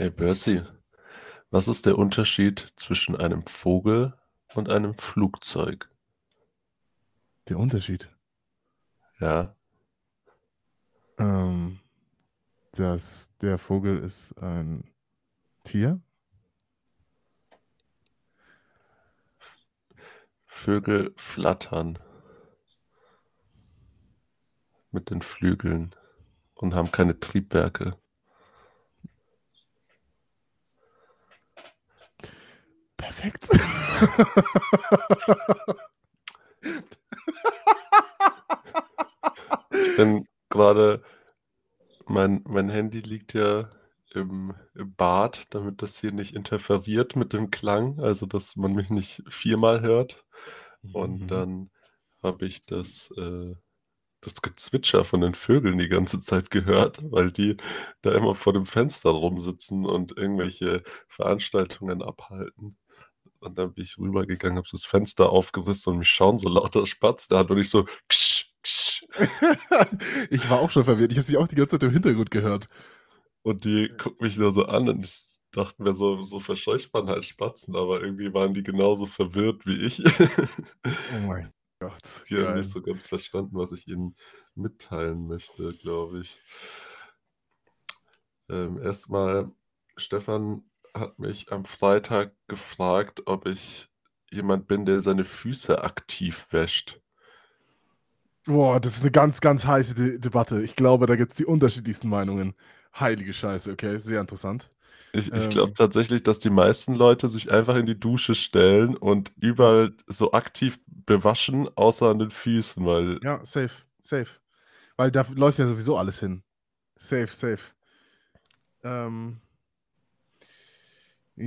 Hey Bercy, was ist der Unterschied zwischen einem Vogel und einem Flugzeug? Der Unterschied. Ja, Ähm, dass der Vogel ist ein Tier. Vögel flattern mit den Flügeln und haben keine Triebwerke. Perfekt. Ich bin gerade, mein, mein Handy liegt ja im, im Bad, damit das hier nicht interferiert mit dem Klang, also dass man mich nicht viermal hört. Und Mhm. dann habe ich das, äh, das Gezwitscher von den Vögeln die ganze Zeit gehört, weil die da immer vor dem Fenster rumsitzen und irgendwelche Veranstaltungen abhalten. Und dann bin ich rübergegangen, habe so das Fenster aufgerissen und mich schauen so lauter Spatzen an und ich so ksch, ksch. ich war auch schon verwirrt. Ich habe sie auch die ganze Zeit im Hintergrund gehört. Und die gucken mich nur so an und ich dachte mir, so, so verscheucht man halt Spatzen, aber irgendwie waren die genauso verwirrt wie ich. Oh mein Gott. Die haben Geil. nicht so ganz verstanden, was ich ihnen mitteilen möchte, glaube ich. Ähm, erstmal, Stefan hat mich am Freitag gefragt, ob ich jemand bin, der seine Füße aktiv wäscht. Boah, das ist eine ganz, ganz heiße De Debatte. Ich glaube, da gibt es die unterschiedlichsten Meinungen. Heilige Scheiße, okay, sehr interessant. Ich, ich glaube Ähm, tatsächlich, dass die meisten Leute sich einfach in die Dusche stellen und überall so aktiv bewaschen, außer an den Füßen, weil ja, safe, safe. Weil da läuft ja sowieso alles hin. Safe, safe. Ähm,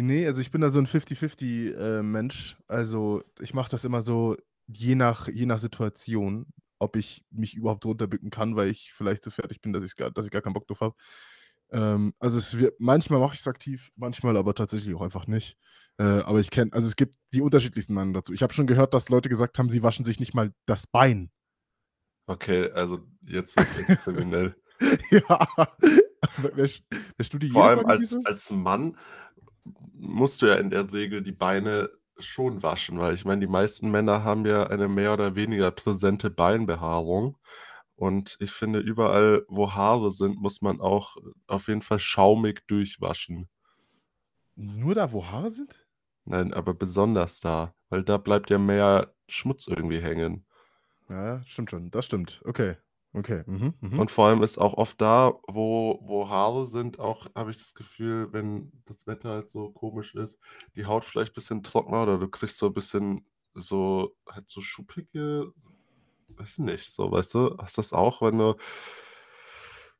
nee, also ich bin da so ein 50-50-Mensch. also ich mache das immer so je nach, je nach Situation, ob ich mich überhaupt runterbücken kann, weil ich vielleicht so fertig bin, dass, gar, dass ich gar keinen Bock drauf habe. Ähm, also es wird, manchmal mache ich es aktiv, manchmal aber tatsächlich auch einfach nicht. Äh, aber ich kenne, also es gibt die unterschiedlichsten Meinungen dazu. Ich habe schon gehört, dass Leute gesagt haben, sie waschen sich nicht mal das Bein. okay, also jetzt wird es kriminell. ja. Wäschst du die Vor allem als, als Mann musst du ja in der Regel die Beine schon waschen, weil ich meine, die meisten Männer haben ja eine mehr oder weniger präsente Beinbehaarung. Und ich finde, überall, wo Haare sind, muss man auch auf jeden Fall schaumig durchwaschen. Nur da, wo Haare sind? Nein, aber besonders da, weil da bleibt ja mehr Schmutz irgendwie hängen. Ja, stimmt schon. Das stimmt. Okay. Okay. Mhm, mhm. Und vor allem ist auch oft da, wo, wo Haare sind, auch habe ich das Gefühl, wenn das Wetter halt so komisch ist, die Haut vielleicht ein bisschen trockener oder du kriegst so ein bisschen so, halt so schuppige, weiß nicht, so, weißt du, hast das auch, wenn du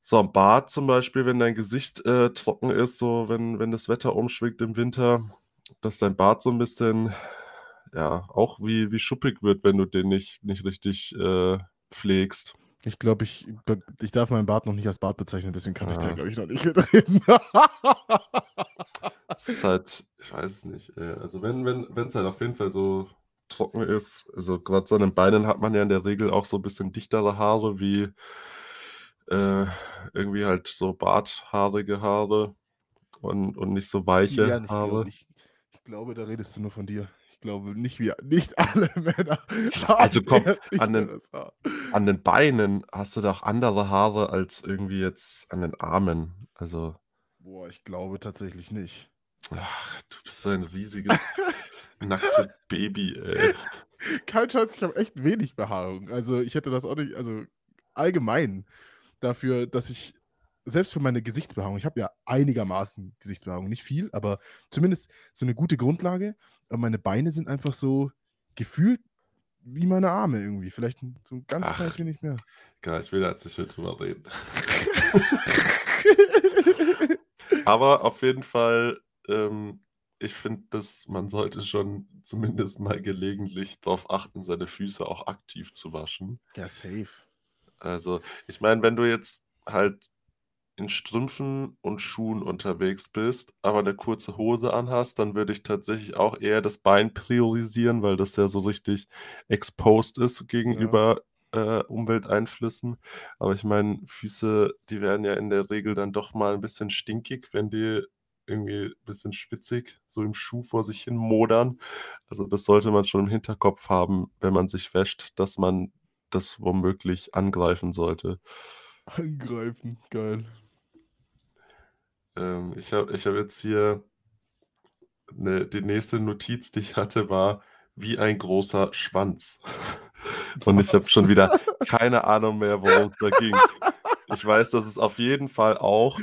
so am Bart zum Beispiel, wenn dein Gesicht äh, trocken ist, so wenn, wenn das Wetter umschwingt im Winter, dass dein Bart so ein bisschen, ja, auch wie, wie schuppig wird, wenn du den nicht, nicht richtig äh, pflegst. Ich glaube, ich, ich darf meinen Bart noch nicht als Bart bezeichnen, deswegen kann ich da, Ja. glaube ich, noch nicht mitreden. Es ist halt, ich weiß es nicht. ey. Also wenn, wenn, wenn es halt auf jeden Fall so trocken ist, also gerade so an den Beinen hat man ja in der Regel auch so ein bisschen dichtere Haare wie äh, irgendwie halt so barthaarige Haare und, und nicht so weiche ja, Haare. glaube ich. Ich glaube, da redest du nur von dir. Ich glaube, nicht wir, nicht alle Männer. Also komm, an den-. An den Beinen hast du doch andere Haare als irgendwie jetzt an den Armen. Also, Boah, ich glaube tatsächlich nicht. ach, du bist so ein riesiges, nacktes Baby, ey. Kein Scheiß, ich habe echt wenig Behaarung. Also ich hätte das auch nicht, also allgemein dafür, dass ich, selbst für meine Gesichtsbehaarung, ich habe ja einigermaßen Gesichtsbehaarung, nicht viel, aber zumindest so eine gute Grundlage. Aber meine Beine sind einfach so gefühlt wie meine Arme irgendwie. Vielleicht so ein ganz kleines wenig mehr. Egal, ich will da jetzt nicht mehr drüber reden. Aber auf jeden Fall, ähm, ich finde, dass man sollte schon zumindest mal gelegentlich darauf achten, seine Füße auch aktiv zu waschen. ja, safe. Also, ich meine, wenn du jetzt halt in Strümpfen und Schuhen unterwegs bist, aber eine kurze Hose anhast, dann würde ich tatsächlich auch eher das Bein priorisieren, weil das ja so richtig exposed ist gegenüber äh, Umwelteinflüssen. Aber ich meine, Füße, die werden ja in der Regel dann doch mal ein bisschen stinkig, wenn die irgendwie ein bisschen schwitzig, so im Schuh vor sich hin modern. Also das sollte man schon im Hinterkopf haben, wenn man sich wäscht, dass man das womöglich angreifen sollte. Angreifen, geil. Ähm, ich habe ich hab jetzt hier ne, die nächste Notiz, die ich hatte, war wie ein großer Schwanz. Und ich habe schon wieder keine Ahnung mehr, worum es da ging. Ich weiß, dass es auf jeden Fall auch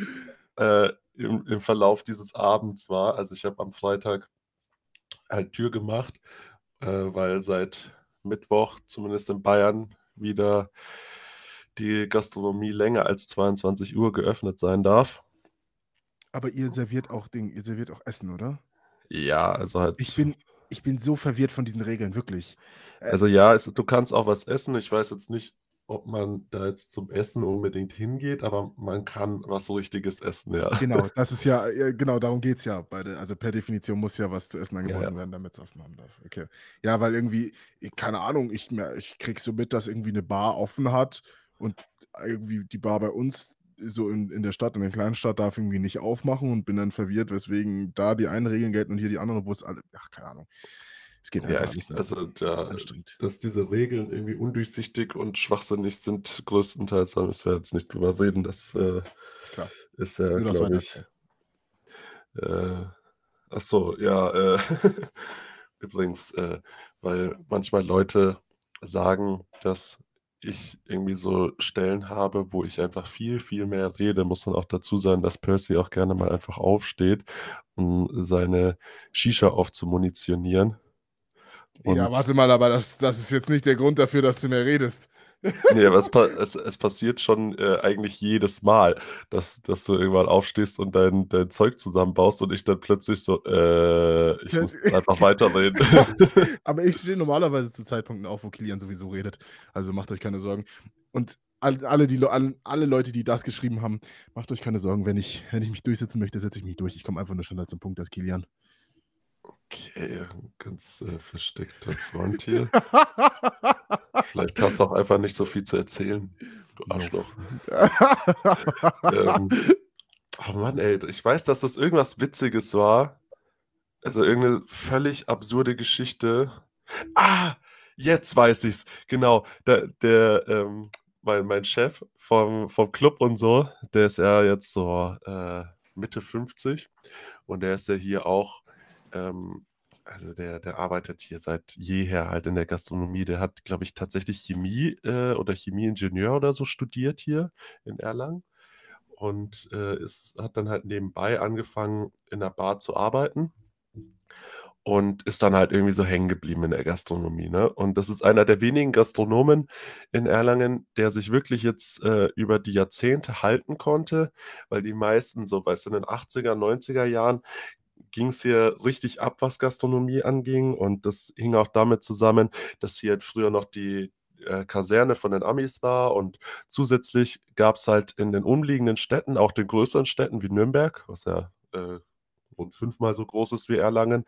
äh, im, im Verlauf dieses Abends war. Also ich habe am Freitag halt Tür gemacht, äh, weil seit Mittwoch, zumindest in Bayern, wieder die Gastronomie länger als 22 Uhr geöffnet sein darf. Aber ihr serviert auch Ding, ihr serviert auch Essen, oder? Ja, also halt. Ich bin, ich bin so verwirrt von diesen Regeln, wirklich. Äh, also ja, es, du kannst auch was essen. Ich weiß jetzt nicht, ob man da jetzt zum Essen unbedingt hingeht, aber man kann was Richtiges essen, ja. Genau, das ist ja, genau, darum geht es ja. Der, also per Definition muss ja was zu essen angeboten ja, ja. werden, damit es aufmachen darf. Okay. Ja, weil irgendwie, keine Ahnung, ich, ich krieg so mit, dass irgendwie eine Bar offen hat und irgendwie die Bar bei uns so in, in der Stadt, in der kleinen Stadt, darf irgendwie nicht aufmachen und bin dann verwirrt, weswegen da die einen Regeln gelten und hier die anderen, wo es alle, ach, keine Ahnung. Es geht ja, nicht. Also da, dass diese Regeln irgendwie undurchsichtig und schwachsinnig sind, größtenteils, da müssen wir jetzt nicht drüber reden. Das äh, ist ja, glaube ich. Äh, ach so, ja. Äh, übrigens, äh, weil manchmal Leute sagen, dass ich irgendwie so Stellen habe, wo ich einfach viel, viel mehr rede, muss man auch dazu sagen, dass Percy auch gerne mal einfach aufsteht, um seine Shisha aufzumunitionieren. Und ja, warte mal, aber das, das ist jetzt nicht der Grund dafür, dass du mehr redest. Nee, aber es, es, es passiert schon äh, eigentlich jedes Mal, dass, dass du irgendwann aufstehst und dein, dein Zeug zusammenbaust und ich dann plötzlich so, äh, ich muss einfach weiterreden. aber ich stehe normalerweise zu Zeitpunkten auf, wo Kilian sowieso redet. Also macht euch keine Sorgen. Und alle, die, alle Leute, die das geschrieben haben, macht euch keine Sorgen. Wenn ich, wenn ich mich durchsetzen möchte, setze ich mich durch. Ich komme einfach nur schneller zum Punkt als Kilian. Okay, ganz äh, versteckter Front hier. Vielleicht hast du auch einfach nicht so viel zu erzählen, du Arschloch. ähm, oh Mann, ey, ich weiß, dass das irgendwas Witziges war. Also irgendeine völlig absurde Geschichte. Ah, jetzt weiß ich's. Genau, der, der ähm, mein, mein Chef vom, vom Club und so, der ist ja jetzt so äh, Mitte 50 und der ist ja hier auch ähm, also der, der arbeitet hier seit jeher halt in der Gastronomie. Der hat, glaube ich, tatsächlich Chemie äh, oder Chemieingenieur oder so studiert hier in Erlangen und äh, ist, hat dann halt nebenbei angefangen, in der Bar zu arbeiten und ist dann halt irgendwie so hängen geblieben in der Gastronomie. Ne? Und das ist einer der wenigen Gastronomen in Erlangen, der sich wirklich jetzt äh, über die Jahrzehnte halten konnte, weil die meisten, so weißt du, in den 80er, 90er Jahren ging es hier richtig ab, was Gastronomie anging. Und das hing auch damit zusammen, dass hier halt früher noch die äh, Kaserne von den Amis war. Und zusätzlich gab es halt in den umliegenden Städten, auch den größeren Städten wie Nürnberg, was ja äh, rund fünfmal so groß ist wie Erlangen,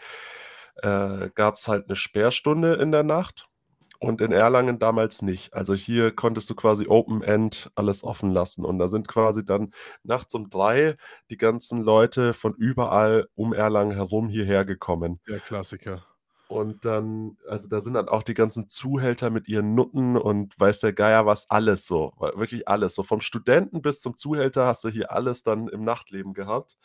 äh, gab es halt eine Sperrstunde in der Nacht und in Erlangen damals nicht. Also hier konntest du quasi Open-End alles offen lassen. Und da sind quasi dann nachts um drei die ganzen Leute von überall um Erlangen herum hierher gekommen. Der Klassiker. Und dann, also da sind dann auch die ganzen Zuhälter mit ihren Nutten und weiß der Geier was, alles so. Wirklich alles. So vom Studenten bis zum Zuhälter hast du hier alles dann im Nachtleben gehabt.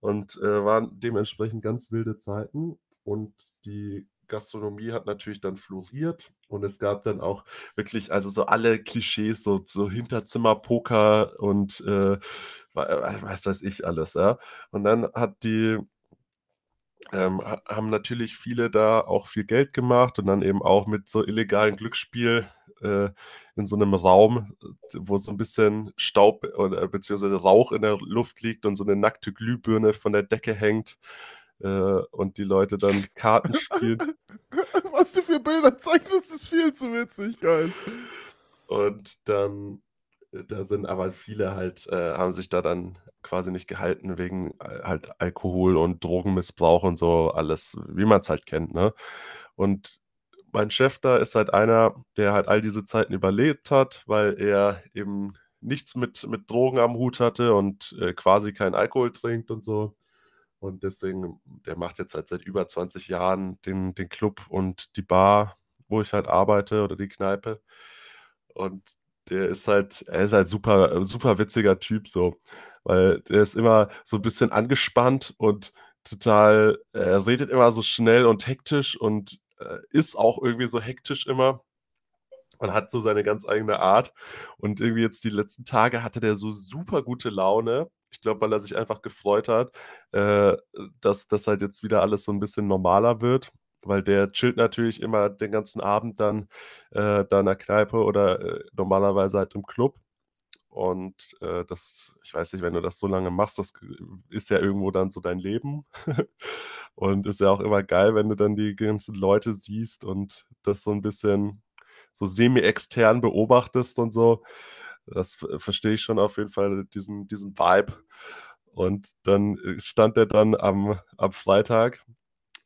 Und äh, waren dementsprechend ganz wilde Zeiten. Und die Gastronomie hat natürlich dann floriert und es gab dann auch wirklich, also so alle Klischees, so, so Hinterzimmer-Poker und äh, was weiß ich alles, ja. Und dann hat die, ähm, haben natürlich viele da auch viel Geld gemacht und dann eben auch mit so illegalen Glücksspiel äh, in so einem Raum, wo so ein bisschen Staub oder beziehungsweise Rauch in der Luft liegt und so eine nackte Glühbirne von der Decke hängt äh, und die Leute dann Karten spielen. Was du für Bilder zeigst, ist viel zu witzig, geil. Und dann, äh, da sind aber viele halt, äh, haben sich da dann quasi nicht gehalten wegen äh, halt Alkohol und Drogenmissbrauch und so alles, wie man es halt kennt, ne? Und mein Chef da ist halt einer, der halt all diese Zeiten überlebt hat, weil er eben nichts mit, mit Drogen am Hut hatte und äh, quasi keinen Alkohol trinkt und so. Und deswegen, der macht jetzt halt seit über 20 Jahren den, den Club und die Bar, wo ich halt arbeite oder die Kneipe. Und der ist halt, er ist halt super, super witziger Typ so, weil der ist immer so ein bisschen angespannt und total, er redet immer so schnell und hektisch und äh, ist auch irgendwie so hektisch immer und hat so seine ganz eigene Art. Und irgendwie jetzt die letzten Tage hatte der so super gute Laune. Ich glaube, weil er sich einfach gefreut hat, äh, dass das halt jetzt wieder alles so ein bisschen normaler wird. Weil der chillt natürlich immer den ganzen Abend dann äh, da in der Kneipe oder äh, normalerweise halt im Club. Und äh, das, ich weiß nicht, wenn du das so lange machst, das ist ja irgendwo dann so dein Leben. und ist ja auch immer geil, wenn du dann die ganzen Leute siehst und das so ein bisschen so semi-extern beobachtest und so. Das verstehe ich schon auf jeden Fall, diesen, diesen Vibe. Und dann äh, stand er dann am, am Freitag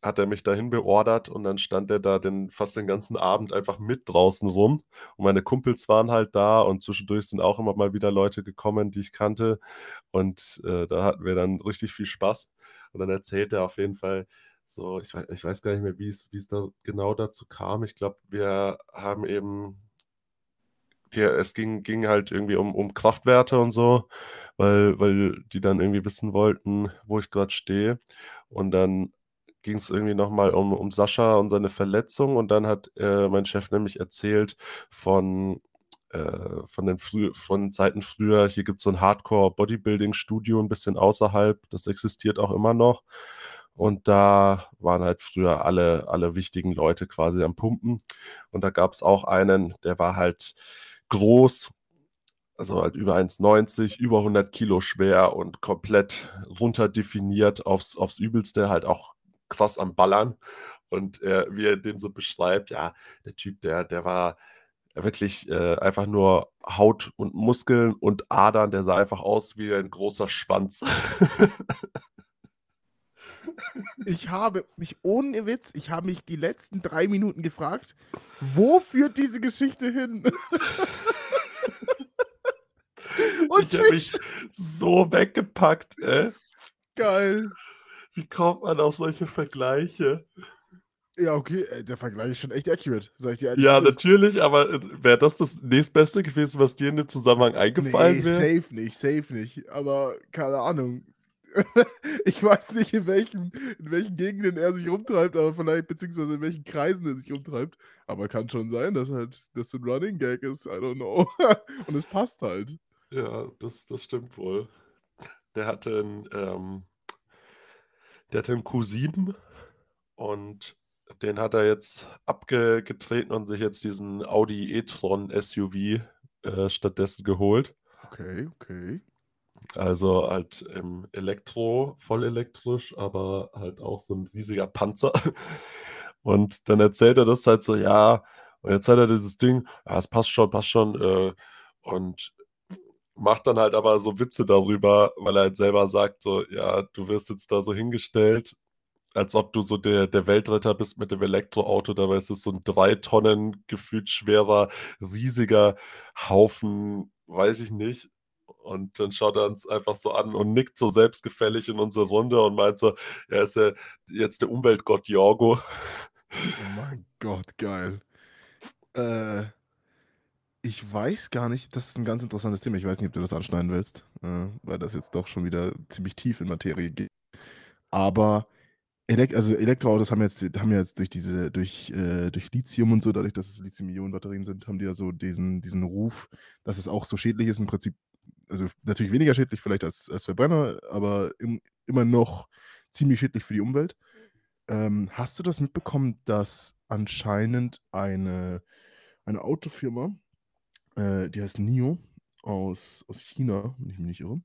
hat er mich dahin beordert und dann stand er da den, fast den ganzen Abend einfach mit draußen rum. Und meine Kumpels waren halt da und zwischendurch sind auch immer mal wieder Leute gekommen, die ich kannte. Und äh, da hatten wir dann richtig viel Spaß. Und dann erzählt er auf jeden Fall so, ich weiß, ich weiß gar nicht mehr, wie es, da genau dazu kam. Ich glaube, wir haben eben die, es ging, ging halt irgendwie um, um Kraftwerte und so, weil, weil die dann irgendwie wissen wollten, wo ich gerade stehe. Und dann ging es irgendwie nochmal um, um Sascha und seine Verletzung und dann hat äh, mein Chef nämlich erzählt von, äh, von, den frü von Zeiten früher, hier gibt es so ein Hardcore-Bodybuilding-Studio ein bisschen außerhalb, das existiert auch immer noch. Und da waren halt früher alle, alle wichtigen Leute quasi am Pumpen. Und da gab es auch einen, der war halt groß, also halt über 1,90, über 100 Kilo schwer und komplett runterdefiniert aufs, aufs Übelste, halt auch krass am Ballern. Und äh, wie er den so beschreibt, ja, der Typ, der, der war wirklich äh, einfach nur Haut und Muskeln und Adern, der sah einfach aus wie ein großer Schwanz. Ich habe mich ohne Witz, ich habe mich die letzten drei Minuten gefragt, wo führt diese Geschichte hin? Und ich habe mich so weggepackt, ey. Geil. Wie kommt man auf solche Vergleiche? Ja, okay, äh, der Vergleich ist schon echt accurate, sag ich dir ehrlich. Ja, natürlich, aber äh, wäre das das nächstbeste gewesen, was dir in dem Zusammenhang eingefallen nee, wäre? safe nicht, safe nicht. Aber keine Ahnung. ich weiß nicht, in welchen, in welchen Gegenden er sich rumtreibt, aber vielleicht, beziehungsweise in welchen Kreisen er sich rumtreibt. Aber kann schon sein, dass halt das so ein Running Gag ist, I don't know. Und es passt halt. Ja, das, das stimmt wohl. Der hatte ein, ähm, der hatte einen Q7 und den hat er jetzt abgetreten und sich jetzt diesen Audi e-tron SUV äh, stattdessen geholt. Okay, okay. Also halt im Elektro, voll elektrisch, aber halt auch so ein riesiger Panzer. Und dann erzählt er das halt so, ja, und jetzt hat er dieses Ding, ja, es passt schon, passt schon, äh, und macht dann halt aber so Witze darüber, weil er halt selber sagt, so, ja, du wirst jetzt da so hingestellt, als ob du so der, der Weltretter bist mit dem Elektroauto, dabei ist es so ein drei Tonnen gefühlt schwerer, riesiger Haufen, weiß ich nicht. Und dann schaut er uns einfach so an und nickt so selbstgefällig in unsere Runde und meint so, er ist ja jetzt der Umweltgott Jorgo. Oh mein Gott, geil. Äh, ich weiß gar nicht, das ist ein ganz interessantes Thema. Ich weiß nicht, ob du das anschneiden willst, äh, weil das jetzt doch schon wieder ziemlich tief in Materie geht. Aber Elekt also Elektroautos haben jetzt, haben jetzt durch diese, durch, äh, durch Lithium und so, dadurch, dass es Lithium-Ionen-Batterien sind, haben die ja so diesen, diesen Ruf, dass es auch so schädlich ist. Im Prinzip, also natürlich weniger schädlich vielleicht als, als Verbrenner, aber im, immer noch ziemlich schädlich für die Umwelt. Ähm, hast du das mitbekommen, dass anscheinend eine, eine Autofirma äh, die heißt NIO aus, aus China, wenn ich mich nicht irre,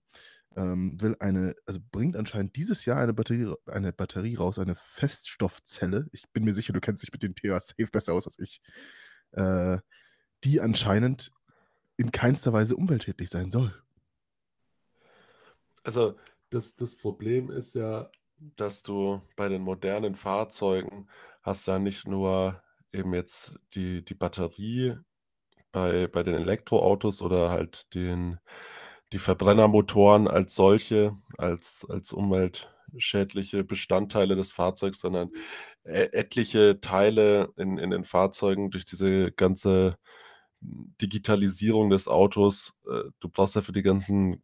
ähm, will eine, also bringt anscheinend dieses Jahr eine Batterie, eine Batterie raus, eine Feststoffzelle. Ich bin mir sicher, du kennst dich mit dem Thema safe besser aus als ich. Äh, die anscheinend in keinster Weise umweltschädlich sein soll. Also, das, das Problem ist ja, dass du bei den modernen Fahrzeugen hast ja nicht nur eben jetzt die, die Batterie bei, bei den Elektroautos oder halt den, die Verbrennermotoren als solche, als, als Umwelt, schädliche Bestandteile des Fahrzeugs, sondern e etliche Teile in, in den Fahrzeugen durch diese ganze Digitalisierung des Autos. Äh, du brauchst ja für die ganzen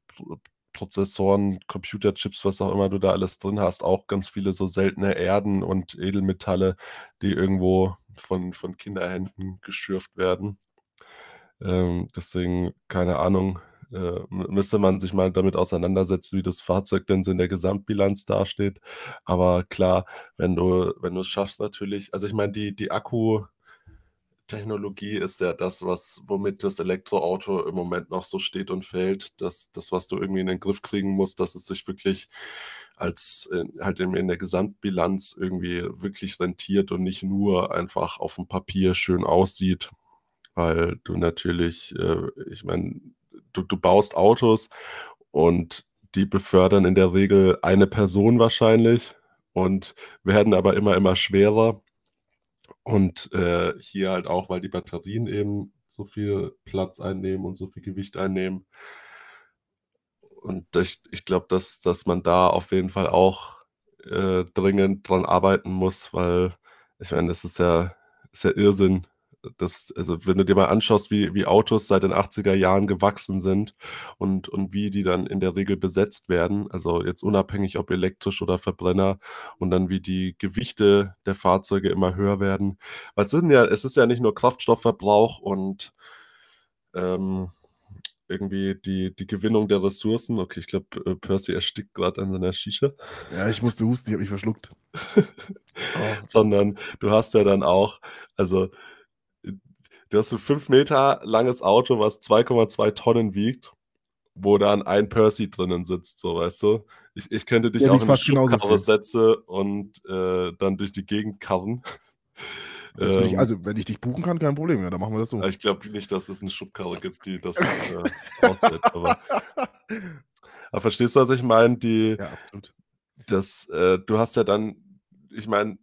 Prozessoren, Computerchips, was auch immer du da alles drin hast, auch ganz viele so seltene Erden und Edelmetalle, die irgendwo von, von Kinderhänden geschürft werden. Ähm, deswegen, keine Ahnung, äh, müsste man sich mal damit auseinandersetzen, wie das Fahrzeug denn so in der Gesamtbilanz dasteht. Aber klar, wenn du, wenn du es schaffst, natürlich, also ich meine, die, die Akku, Technologie ist ja das, was, womit das Elektroauto im Moment noch so steht und fällt. Das, das, was du irgendwie in den Griff kriegen musst, dass es sich wirklich als äh, halt in, in der Gesamtbilanz irgendwie wirklich rentiert und nicht nur einfach auf dem Papier schön aussieht. Weil du natürlich, äh, ich meine, du, du baust Autos und die befördern in der Regel eine Person wahrscheinlich und werden aber immer, immer schwerer. Und äh, hier halt auch, weil die Batterien eben so viel Platz einnehmen und so viel Gewicht einnehmen. Und ich, ich glaube, dass, dass man da auf jeden Fall auch äh, dringend dran arbeiten muss, weil ich meine, das ist ja, ist ja Irrsinn, das, also wenn du dir mal anschaust, wie, wie Autos seit den 80er Jahren gewachsen sind und, und wie die dann in der Regel besetzt werden, also jetzt unabhängig ob elektrisch oder Verbrenner und dann wie die Gewichte der Fahrzeuge immer höher werden. Weil es, sind ja, es ist ja nicht nur Kraftstoffverbrauch und ähm, irgendwie die, die Gewinnung der Ressourcen. Okay, ich glaube, äh, Percy erstickt gerade an seiner Shisha. Ja, ich musste husten, ich habe mich verschluckt. oh. Sondern du hast ja dann auch, also Du hast ein 5 Meter langes Auto, was 2,2 Tonnen wiegt, wo dann ein Percy drinnen sitzt, so weißt du. Ich, ich könnte dich ja, auch in eine Schubkarre setzen und äh, dann durch die Gegend karren. Ähm, ich, also, wenn ich dich buchen kann, kein Problem, ja, dann machen wir das so. Ich glaube nicht, dass es eine Schubkarre gibt, die das äh, aussetzt. Aber, aber, verstehst du, was ich meine? Die, ja, absolut. Das, äh, du hast ja dann, ich meine,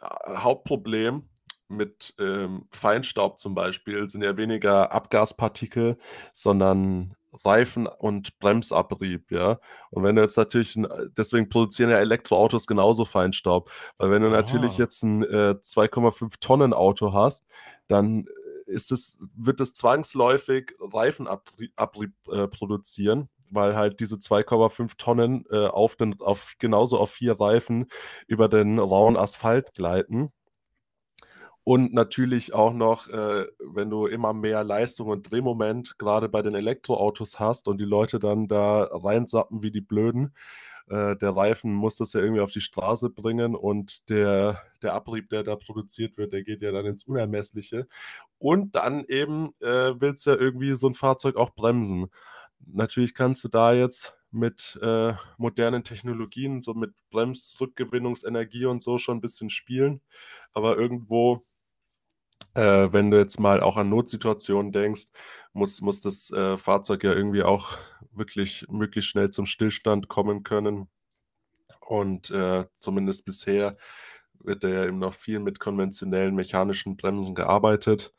Hauptproblem mit ähm, Feinstaub zum Beispiel sind ja weniger Abgaspartikel, sondern Reifen- und Bremsabrieb, ja. Und wenn du jetzt natürlich, deswegen produzieren ja Elektroautos genauso Feinstaub, weil wenn du Aha. natürlich jetzt ein äh, 2,5 Tonnen Auto hast, dann ist es, wird es zwangsläufig Reifenabrieb äh, produzieren, weil halt diese 2,5 Tonnen äh, auf den, auf, genauso auf vier Reifen über den rauen Asphalt gleiten. Und natürlich auch noch, äh, wenn du immer mehr Leistung und Drehmoment gerade bei den Elektroautos hast und die Leute dann da reinsappen wie die Blöden, äh, der Reifen muss das ja irgendwie auf die Straße bringen und der, der Abrieb, der da produziert wird, der geht ja dann ins Unermessliche. Und dann eben äh, willst du ja irgendwie so ein Fahrzeug auch bremsen. Natürlich kannst du da jetzt mit äh, modernen Technologien, so mit Bremsrückgewinnungsenergie und so schon ein bisschen spielen. Aber irgendwo äh, wenn du jetzt mal auch an Notsituationen denkst, muss, muss das äh, Fahrzeug ja irgendwie auch wirklich möglichst schnell zum Stillstand kommen können. Und äh, zumindest bisher wird ja eben noch viel mit konventionellen mechanischen Bremsen gearbeitet.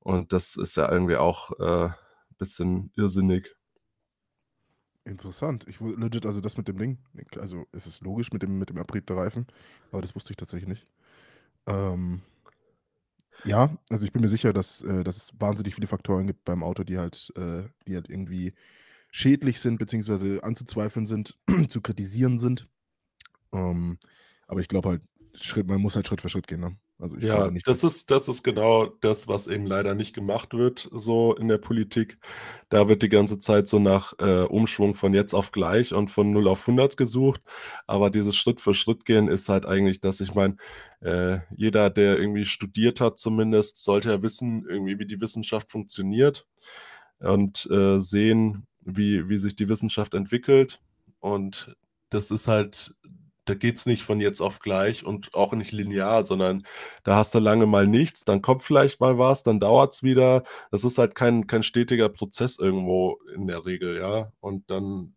Und das ist ja irgendwie auch ein äh, bisschen irrsinnig. Interessant. Ich legit, also das mit dem Ding, also es ist logisch mit dem, mit dem Abrieb der Reifen, aber das wusste ich tatsächlich nicht. Ähm, ja, also ich bin mir sicher, dass, äh, dass es wahnsinnig viele Faktoren gibt beim Auto, die halt, äh, die halt irgendwie schädlich sind, beziehungsweise anzuzweifeln sind, zu kritisieren sind. Ähm, aber ich glaube halt, Schritt, man muss halt Schritt für Schritt gehen. Ne? Also ja, das ist, das ist genau das, was eben leider nicht gemacht wird, so in der Politik. Da wird die ganze Zeit so nach äh, Umschwung von jetzt auf gleich und von 0 auf 100 gesucht. Aber dieses Schritt für Schritt gehen ist halt eigentlich, dass ich meine, äh, jeder, der irgendwie studiert hat, zumindest, sollte ja wissen, irgendwie, wie die Wissenschaft funktioniert und äh, sehen, wie, wie sich die Wissenschaft entwickelt. Und das ist halt da geht es nicht von jetzt auf gleich und auch nicht linear, sondern da hast du lange mal nichts, dann kommt vielleicht mal was, dann dauert es wieder. Das ist halt kein, kein stetiger Prozess irgendwo in der Regel, ja. Und dann,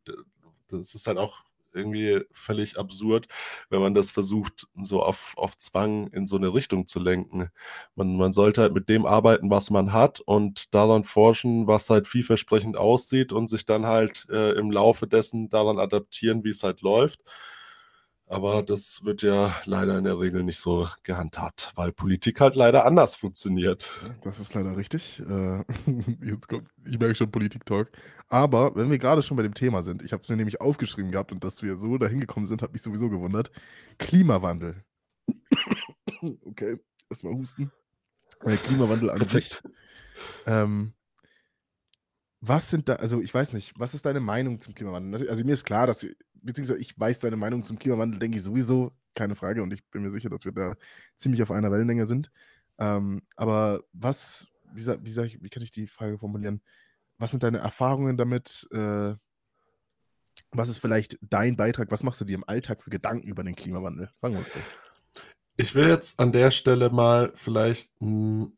das ist halt auch irgendwie völlig absurd, wenn man das versucht, so auf, auf Zwang in so eine Richtung zu lenken. Man, man sollte halt mit dem arbeiten, was man hat und daran forschen, was halt vielversprechend aussieht und sich dann halt äh, im Laufe dessen daran adaptieren, wie es halt läuft. Aber das wird ja leider in der Regel nicht so gehandhabt, weil Politik halt leider anders funktioniert. Das ist leider richtig. Äh, jetzt kommt, ich merke schon Politik-Talk. Aber wenn wir gerade schon bei dem Thema sind, ich habe es mir nämlich aufgeschrieben gehabt und dass wir so dahin gekommen sind, hat mich sowieso gewundert. Klimawandel. okay, erstmal husten. Der Klimawandel an sich. Ähm, was sind da, also ich weiß nicht, was ist deine Meinung zum Klimawandel? Also mir ist klar, dass, beziehungsweise ich weiß deine Meinung zum Klimawandel, denke ich sowieso, keine Frage, und ich bin mir sicher, dass wir da ziemlich auf einer Wellenlänge sind. Ähm, aber was, wie, wie, sag ich, wie kann ich die Frage formulieren? Was sind deine Erfahrungen damit? Äh, was ist vielleicht dein Beitrag? Was machst du dir im Alltag für Gedanken über den Klimawandel? Sagen wir es so. Ich will jetzt an der Stelle mal vielleicht einen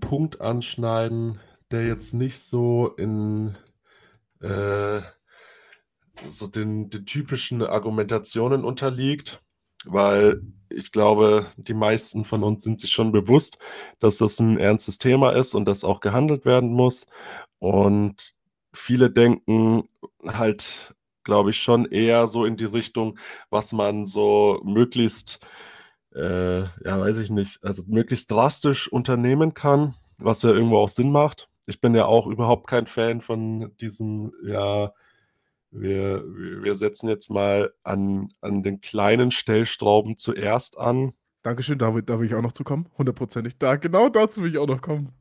Punkt anschneiden, der jetzt nicht so in äh, so den, den typischen Argumentationen unterliegt, weil ich glaube, die meisten von uns sind sich schon bewusst, dass das ein ernstes Thema ist und das auch gehandelt werden muss. Und viele denken halt, glaube ich, schon eher so in die Richtung, was man so möglichst, äh, ja, weiß ich nicht, also möglichst drastisch unternehmen kann, was ja irgendwo auch Sinn macht ich bin ja auch überhaupt kein Fan von diesem, ja, wir, wir setzen jetzt mal an, an den kleinen Stellstrauben zuerst an. Dankeschön, da, da will ich auch noch zu kommen. Hundertprozentig. Da, genau dazu will ich auch noch kommen.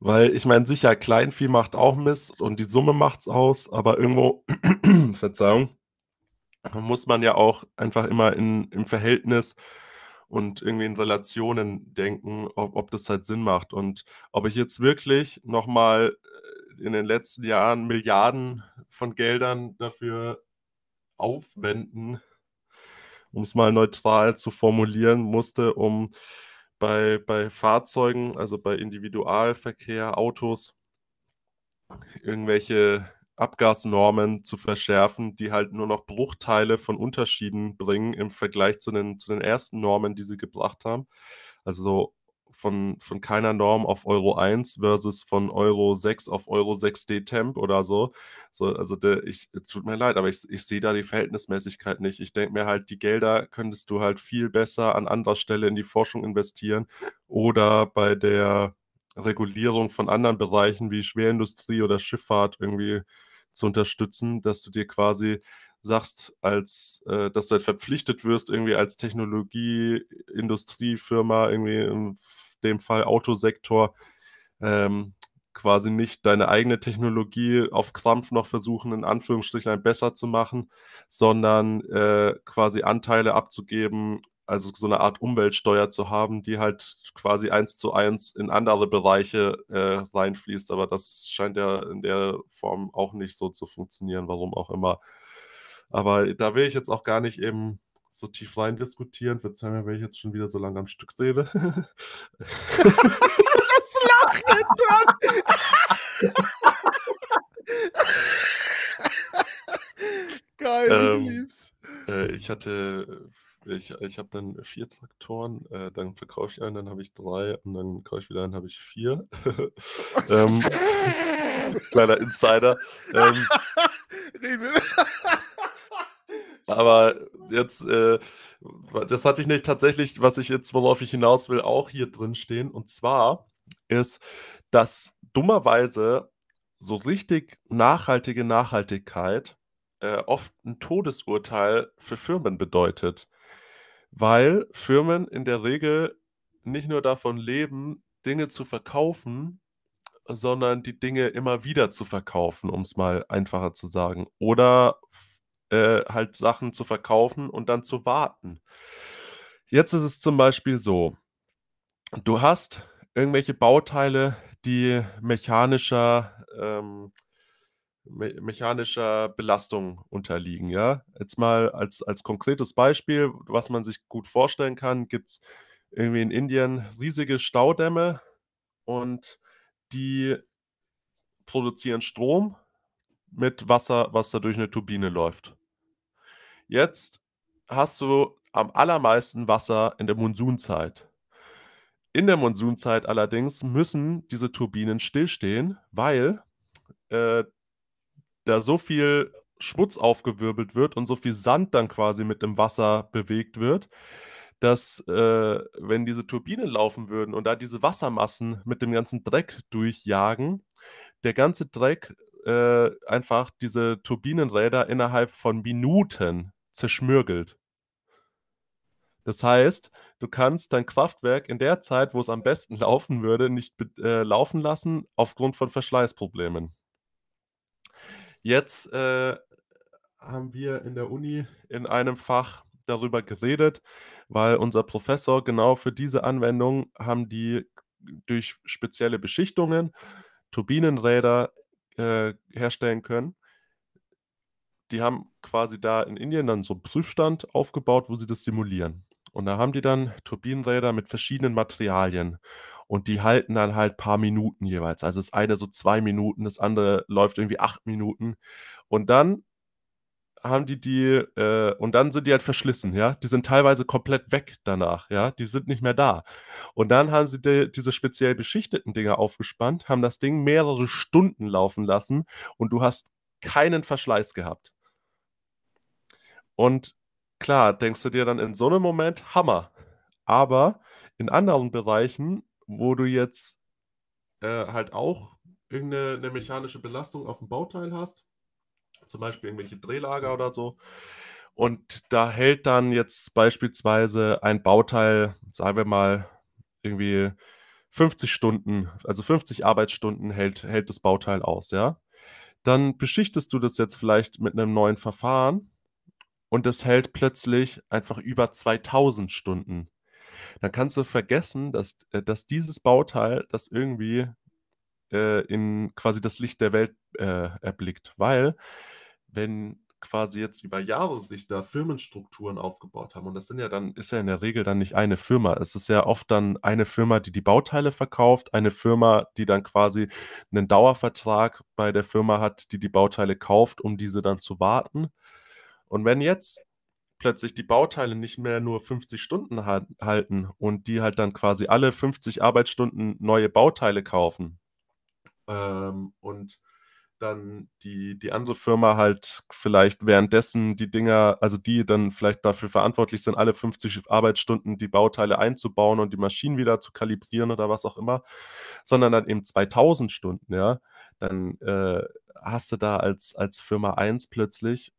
Weil ich meine, sicher, Kleinvieh macht auch Mist und die Summe macht's aus, aber irgendwo, Verzeihung, muss man ja auch einfach immer in, im Verhältnis und irgendwie in Relationen denken, ob, ob das halt Sinn macht. Und ob ich jetzt wirklich nochmal in den letzten Jahren Milliarden von Geldern dafür aufwenden, um es mal neutral zu formulieren, musste, um bei, bei Fahrzeugen, also bei Individualverkehr, Autos, irgendwelche Abgasnormen zu verschärfen, die halt nur noch Bruchteile von Unterschieden bringen im Vergleich zu den, zu den ersten Normen, die sie gebracht haben. Also so von, von keiner Norm auf Euro 1 versus von Euro 6 auf Euro 6D Temp oder so. so also der, ich, tut mir leid, aber ich, ich sehe da die Verhältnismäßigkeit nicht. Ich denke mir halt, die Gelder könntest du halt viel besser an anderer Stelle in die Forschung investieren oder bei der Regulierung von anderen Bereichen wie Schwerindustrie oder Schifffahrt irgendwie zu unterstützen, dass du dir quasi sagst, als äh, dass du halt verpflichtet wirst, irgendwie als Technologie-Industriefirma, irgendwie in dem Fall Autosektor, ähm, quasi nicht deine eigene Technologie auf Krampf noch versuchen, in Anführungsstrichen besser zu machen, sondern äh, quasi Anteile abzugeben also so eine Art Umweltsteuer zu haben, die halt quasi eins zu eins in andere Bereiche äh, reinfließt. Aber das scheint ja in der Form auch nicht so zu funktionieren, warum auch immer. Aber da will ich jetzt auch gar nicht eben so tief rein diskutieren. Verzeih mir, wenn ich jetzt schon wieder so lange am Stück rede. das Lachen dann! Geil, ähm, äh, ich hatte ich, ich habe dann vier Traktoren, äh, dann verkaufe ich einen, dann habe ich drei und dann kaufe ich wieder einen, habe ich vier. ähm, kleiner Insider. Ähm, aber jetzt, äh, das hatte ich nicht tatsächlich, was ich jetzt, worauf ich hinaus will, auch hier drin stehen. Und zwar ist, dass dummerweise so richtig nachhaltige Nachhaltigkeit äh, oft ein Todesurteil für Firmen bedeutet weil Firmen in der Regel nicht nur davon leben, Dinge zu verkaufen, sondern die Dinge immer wieder zu verkaufen, um es mal einfacher zu sagen. Oder äh, halt Sachen zu verkaufen und dann zu warten. Jetzt ist es zum Beispiel so, du hast irgendwelche Bauteile, die mechanischer ähm, me mechanischer Belastung unterliegen. Ja? Jetzt mal als, als konkretes Beispiel, was man sich gut vorstellen kann, gibt es irgendwie in Indien riesige Staudämme und die produzieren Strom mit Wasser, was da durch eine Turbine läuft. Jetzt hast du am allermeisten Wasser in der Monsunzeit. In der Monsunzeit allerdings müssen diese Turbinen stillstehen, weil äh, da so viel Schmutz aufgewirbelt wird und so viel Sand dann quasi mit dem Wasser bewegt wird, dass, äh, wenn diese Turbinen laufen würden und da diese Wassermassen mit dem ganzen Dreck durchjagen, der ganze Dreck, äh, einfach diese Turbinenräder innerhalb von Minuten zerschmürgelt. Das heißt, du kannst dein Kraftwerk in der Zeit, wo es am besten laufen würde, nicht äh, laufen lassen aufgrund von Verschleißproblemen. Jetzt äh, haben wir in der Uni in einem Fach darüber geredet, weil unser Professor genau für diese Anwendung haben die durch spezielle Beschichtungen Turbinenräder äh, herstellen können. Die haben quasi da in Indien dann so einen Prüfstand aufgebaut, wo sie das simulieren. Und da haben die dann Turbinenräder mit verschiedenen Materialien. Und die halten dann halt paar Minuten jeweils. Also das eine so zwei Minuten, das andere läuft irgendwie acht Minuten. Und dann haben die die, äh, und dann sind die halt verschlissen, ja. Die sind teilweise komplett weg danach, ja. Die sind nicht mehr da. Und dann haben sie die, diese speziell beschichteten Dinger aufgespannt, haben das Ding mehrere Stunden laufen lassen und du hast keinen Verschleiß gehabt. Und klar, denkst du dir dann in so einem Moment, Hammer. Aber in anderen Bereichen, wo du jetzt äh, halt auch irgendeine mechanische Belastung auf dem Bauteil hast, zum Beispiel irgendwelche Drehlager oder so, und da hält dann jetzt beispielsweise ein Bauteil, sagen wir mal, irgendwie 50 Stunden, also 50 Arbeitsstunden hält, hält das Bauteil aus, ja. Dann beschichtest du das jetzt vielleicht mit einem neuen Verfahren und es hält plötzlich einfach über 2000 Stunden. Dann kannst du vergessen, dass, äh, dass dieses Bauteil das irgendwie äh, in quasi das Licht der Welt äh, erblickt. Weil, wenn quasi jetzt über Jahre sich da Firmenstrukturen aufgebaut haben. Und das sind ja dann, ist ja in der Regel dann nicht eine Firma. Es ist ja oft dann eine Firma, die die Bauteile verkauft, eine Firma, die dann quasi einen Dauervertrag bei der Firma hat, die die Bauteile kauft, um diese dann zu warten. Und wenn jetzt plötzlich die Bauteile nicht mehr nur 50 Stunden ha halten und die halt dann quasi alle 50 Arbeitsstunden neue Bauteile kaufen ähm, und dann die, die andere Firma halt vielleicht währenddessen die Dinger, also die dann vielleicht dafür verantwortlich sind, alle 50 Arbeitsstunden die Bauteile einzubauen und die Maschinen wieder zu kalibrieren oder was auch immer, sondern dann eben 2000 Stunden, ja, dann äh, hast du da als, als Firma 1 plötzlich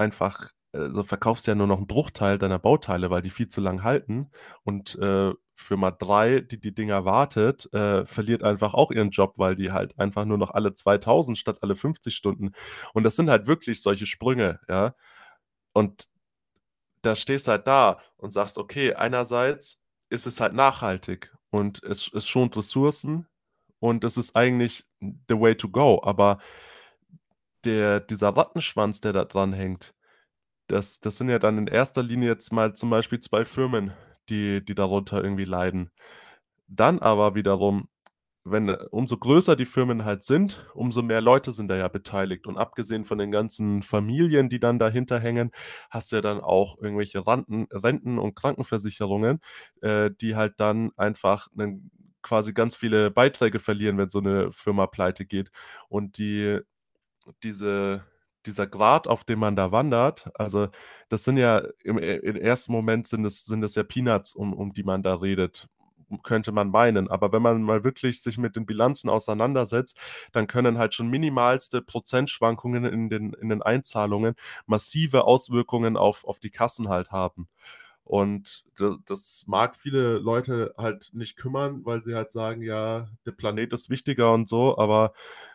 einfach also verkaufst ja nur noch einen Bruchteil deiner Bauteile, weil die viel zu lang halten. Und äh, Firma 3, die die Dinger wartet, äh, verliert einfach auch ihren Job, weil die halt einfach nur noch alle 2000 statt alle 50 Stunden. Und das sind halt wirklich solche Sprünge, ja. Und da stehst halt da und sagst, okay, einerseits ist es halt nachhaltig und es, es schont Ressourcen und es ist eigentlich the way to go. Aber der, dieser Rattenschwanz, der da dran hängt, das, das sind ja dann in erster Linie jetzt mal zum Beispiel zwei Firmen, die, die darunter irgendwie leiden. Dann aber wiederum, wenn umso größer die Firmen halt sind, umso mehr Leute sind da ja beteiligt. Und abgesehen von den ganzen Familien, die dann dahinter hängen, hast du ja dann auch irgendwelche Renten, Renten und Krankenversicherungen, äh, die halt dann einfach einen, quasi ganz viele Beiträge verlieren, wenn so eine Firma pleite geht. Und die, diese, dieser Grad, auf dem man da wandert, also das sind ja im, äh, im ersten Moment sind es, sind es ja Peanuts, um, um die man da redet, könnte man meinen. Aber wenn man mal wirklich sich mit den Bilanzen auseinandersetzt, dann können halt schon minimalste Prozentschwankungen in den, in den Einzahlungen massive Auswirkungen auf, auf die Kassen halt haben. Und das, das, mag viele Leute halt nicht kümmern, weil sie halt sagen, ja, der Planet ist wichtiger und so, aber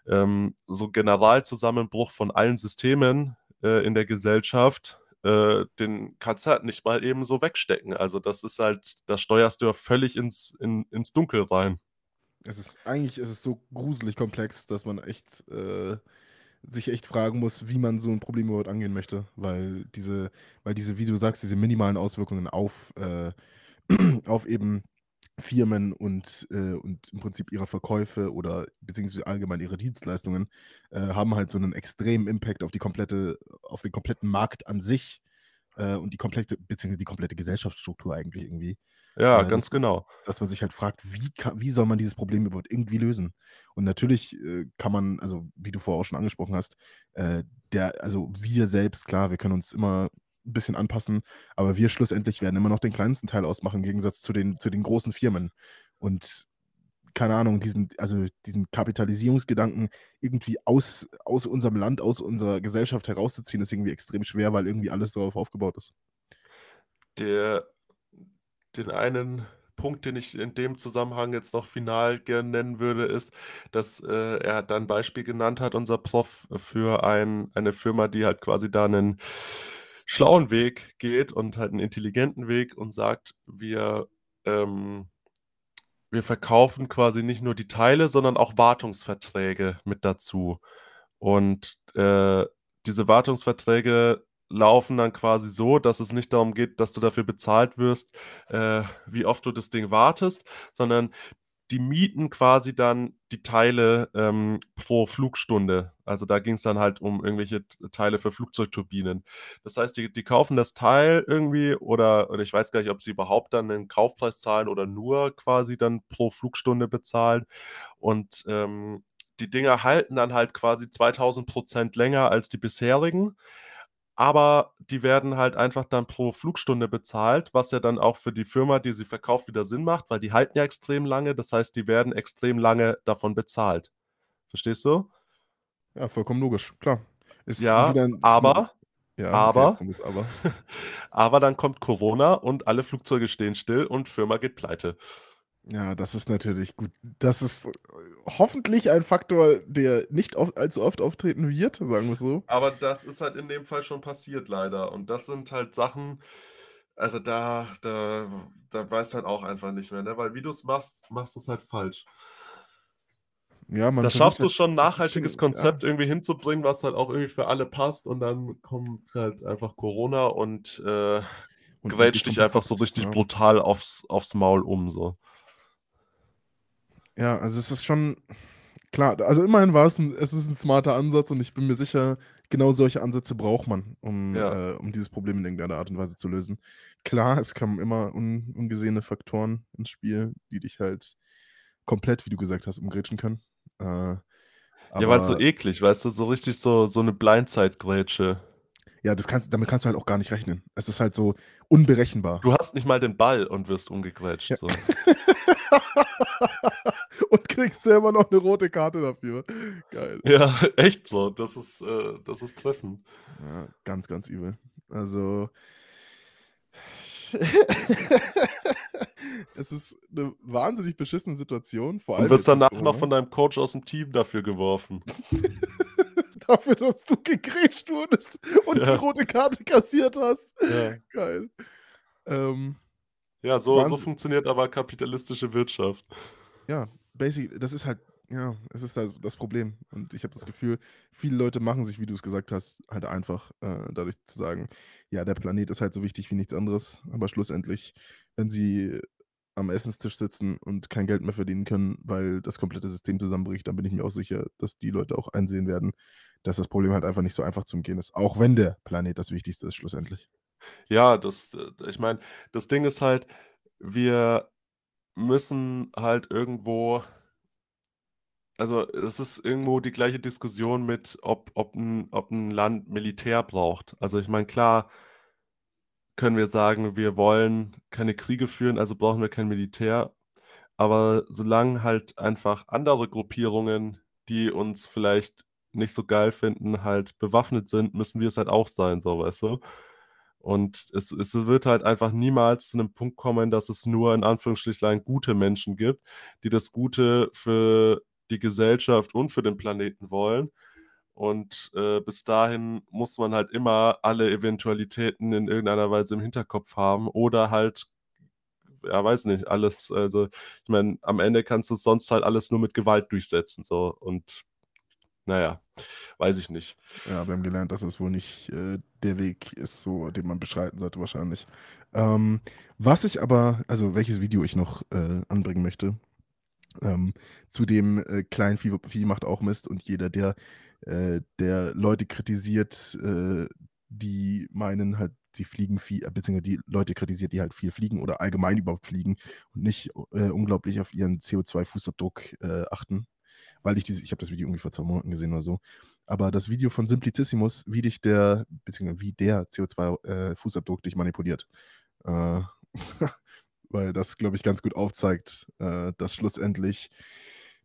ähm, so Generalzusammenbruch von allen Systemen äh, in der Gesellschaft, äh, den kannst du halt nicht mal eben so wegstecken. Also das ist halt, da steuerst du ja völlig ins, in, ins Dunkel rein. Es ist eigentlich ist es so gruselig komplex, dass man echt äh, sich echt fragen muss, wie man so ein Problem überhaupt angehen möchte, weil diese, weil diese, wie du sagst, diese minimalen Auswirkungen auf, äh, auf eben Firmen und, äh, und im Prinzip ihre Verkäufe oder beziehungsweise allgemein ihre Dienstleistungen äh, haben halt so einen extremen Impact auf die komplette, auf den kompletten Markt an sich äh, und die komplette, beziehungsweise die komplette Gesellschaftsstruktur eigentlich irgendwie. Ja, Äh, ganz dass, genau. dass man sich halt fragt, wie, kann, wie soll man dieses Problem überhaupt irgendwie lösen? Und natürlich äh, kann man, also wie du vorher auch schon angesprochen hast, äh, der, also wir selbst, klar, wir können uns immer ein bisschen anpassen, aber wir schlussendlich werden immer noch den kleinsten Teil ausmachen, im Gegensatz zu den, zu den großen Firmen. Und keine Ahnung, diesen, also diesen Kapitalisierungsgedanken irgendwie aus, aus unserem Land, aus unserer Gesellschaft herauszuziehen, ist irgendwie extrem schwer, weil irgendwie alles darauf aufgebaut ist. Der, den einen Punkt, den ich in dem Zusammenhang jetzt noch final gerne nennen würde, ist, dass äh, er dann ein Beispiel genannt hat, unser Prof, für ein, eine Firma, die halt quasi da einen schlauen Weg geht und halt einen intelligenten Weg und sagt, wir, ähm, wir verkaufen quasi nicht nur die Teile, sondern auch Wartungsverträge mit dazu. Und äh, diese Wartungsverträge laufen dann quasi so, dass es nicht darum geht, dass du dafür bezahlt wirst, äh, wie oft du das Ding wartest, sondern die mieten quasi dann die Teile ähm, pro Flugstunde. Also da ging es dann halt um irgendwelche Teile für Flugzeugturbinen. Das heißt, die, die kaufen das Teil irgendwie oder, oder ich weiß gar nicht, ob sie überhaupt dann einen Kaufpreis zahlen oder nur quasi dann pro Flugstunde bezahlen. Und ähm, die Dinger halten dann halt quasi 2000 Prozent länger als die bisherigen aber die werden halt einfach dann pro Flugstunde bezahlt, was ja dann auch für die Firma, die sie verkauft, wieder Sinn macht, weil die halten ja extrem lange. Das heißt, die werden extrem lange davon bezahlt. Verstehst du? Ja, vollkommen logisch, klar. Ist ja, aber, ja, aber, okay, aber. aber dann kommt Corona und alle Flugzeuge stehen still und Firma geht pleite. Ja, das ist natürlich gut. Das ist äh, hoffentlich ein Faktor, der nicht oft, allzu oft auftreten wird, sagen wir so. Aber das ist halt in dem Fall schon passiert, leider. Und das sind halt Sachen, also da, da, da weiß halt auch einfach nicht mehr, ne? Weil wie du es machst, machst du es halt falsch. Ja, man da schaffst du schon ein nachhaltiges schon, Konzept ja. irgendwie hinzubringen, was halt auch irgendwie für alle passt und dann kommt halt einfach Corona und, äh, und grätscht dich einfach so richtig ja. brutal aufs, aufs Maul um. So. Ja, also es ist schon klar. Also immerhin war es ein, es ist ein smarter Ansatz und ich bin mir sicher, genau solche Ansätze braucht man, um, ja. äh, um dieses Problem in irgendeiner Art und Weise zu lösen. Klar, es kommen immer un, ungesehene Faktoren ins Spiel, die dich halt komplett, wie du gesagt hast, umgrätschen können. Äh, ja, weil so eklig, weißt du, so richtig so, so eine Blindzeit-Grätsche. Ja, das kannst, damit kannst du halt auch gar nicht rechnen. Es ist halt so unberechenbar. Du hast nicht mal den Ball und wirst umgegrätscht. Ja. So. kriegst selber noch eine rote Karte dafür. Geil. Ja, echt so. Das ist, äh, das ist Treffen. Ja, ganz, ganz übel. Also. es ist eine wahnsinnig beschissene Situation. Vor allem du bist danach noch von deinem Coach aus dem Team dafür geworfen. dafür, dass du gegrätscht wurdest und ja. die rote Karte kassiert hast. Ja. Geil. Ähm, ja, so, so funktioniert aber kapitalistische Wirtschaft. Ja, basic, das ist halt, ja, es ist das, das Problem. Und ich habe das Gefühl, viele Leute machen sich, wie du es gesagt hast, halt einfach äh, dadurch zu sagen, ja, der Planet ist halt so wichtig wie nichts anderes. Aber schlussendlich, wenn sie am Essenstisch sitzen und kein Geld mehr verdienen können, weil das komplette System zusammenbricht, dann bin ich mir auch sicher, dass die Leute auch einsehen werden, dass das Problem halt einfach nicht so einfach zu umgehen ist. Auch wenn der Planet das Wichtigste ist, schlussendlich. Ja, das, äh, ich meine, das Ding ist halt, wir müssen halt irgendwo also, es ist irgendwo die gleiche Diskussion mit, ob ob 'n ob 'n Land Militär braucht. Also, ich meine, klar können wir sagen, wir wollen keine Kriege führen, also brauchen wir kein Militär. Aber solange halt einfach andere Gruppierungen, die uns vielleicht nicht so geil finden, halt bewaffnet sind, müssen wir es halt auch sein, so, weißt du? Und es, es wird halt einfach niemals zu einem Punkt kommen, dass es nur in Anführungsstrichen gute Menschen gibt, die das Gute für die Gesellschaft und für den Planeten wollen. Und äh, bis dahin muss man halt immer alle Eventualitäten in irgendeiner Weise im Hinterkopf haben oder halt, ja, weiß nicht, alles, also ich meine, am Ende kannst du sonst halt alles nur mit Gewalt durchsetzen, so und naja, weiß ich nicht. Ja, wir haben gelernt, dass es wohl nicht äh, der Weg ist, so, den man beschreiten sollte, wahrscheinlich. Ähm, was ich aber, also welches Video ich noch äh, anbringen möchte, ähm, zu dem äh, kleinen Vieh, Vieh macht auch Mist und jeder, der, äh, der Leute kritisiert, äh, die meinen halt, die fliegen viel, äh, beziehungsweise die Leute kritisiert, die halt viel fliegen oder allgemein überhaupt fliegen und nicht unglaublich auf ihren CO2-Fußabdruck achten weil ich diese, ich habe das Video irgendwie vor zwei Monaten gesehen oder so, aber das Video von Simplicissimus, wie dich der, beziehungsweise wie der CO2-Fußabdruck äh, dich manipuliert. Äh, weil das, glaube ich, ganz gut aufzeigt, äh, dass schlussendlich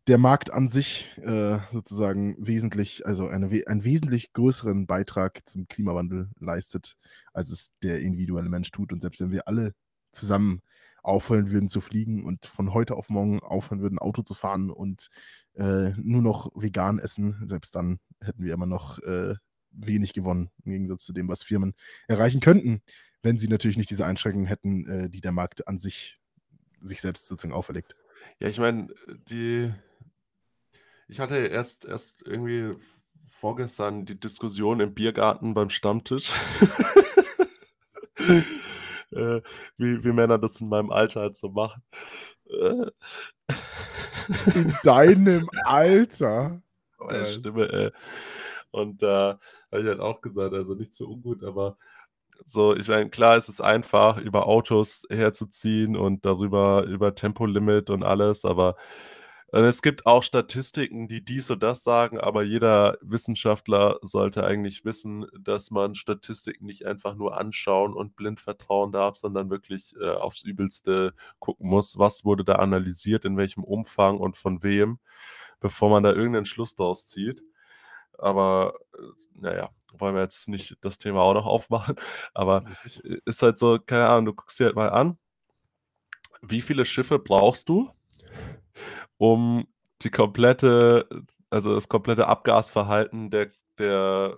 der Markt an sich äh, sozusagen wesentlich, also eine, einen wesentlich größeren Beitrag zum Klimawandel leistet, als es der individuelle Mensch tut. Und selbst wenn wir alle zusammen aufhören würden zu fliegen und von heute auf morgen aufhören würden, Auto zu fahren und äh, nur noch vegan essen, selbst dann hätten wir immer noch äh, wenig gewonnen, im Gegensatz zu dem, was Firmen erreichen könnten, wenn sie natürlich nicht diese Einschränkungen hätten, äh, die der Markt an sich sich selbst sozusagen auferlegt. Ja, ich meine, die, ich hatte erst, erst irgendwie vorgestern die Diskussion im Biergarten beim Stammtisch. äh, wie, wie Männer das in meinem Alter halt so machen. Äh. In deinem Alter? Meine Stimme, ey. Und da äh, habe ich halt auch gesagt, also nicht so ungut, aber so, ich meine, klar ist es einfach, über Autos herzuziehen und darüber, über Tempolimit und alles, aber es gibt auch Statistiken, die dies und das sagen, aber jeder Wissenschaftler sollte eigentlich wissen, dass man Statistiken nicht einfach nur anschauen und blind vertrauen darf, sondern wirklich äh, aufs Übelste gucken muss, was wurde da analysiert, in welchem Umfang und von wem, bevor man da irgendeinen Schluss draus zieht. Aber äh, naja, wollen wir jetzt nicht das Thema auch noch aufmachen, aber ist halt so, keine Ahnung, du guckst dir halt mal an, wie viele Schiffe brauchst du, um die komplette, also das komplette Abgasverhalten der, der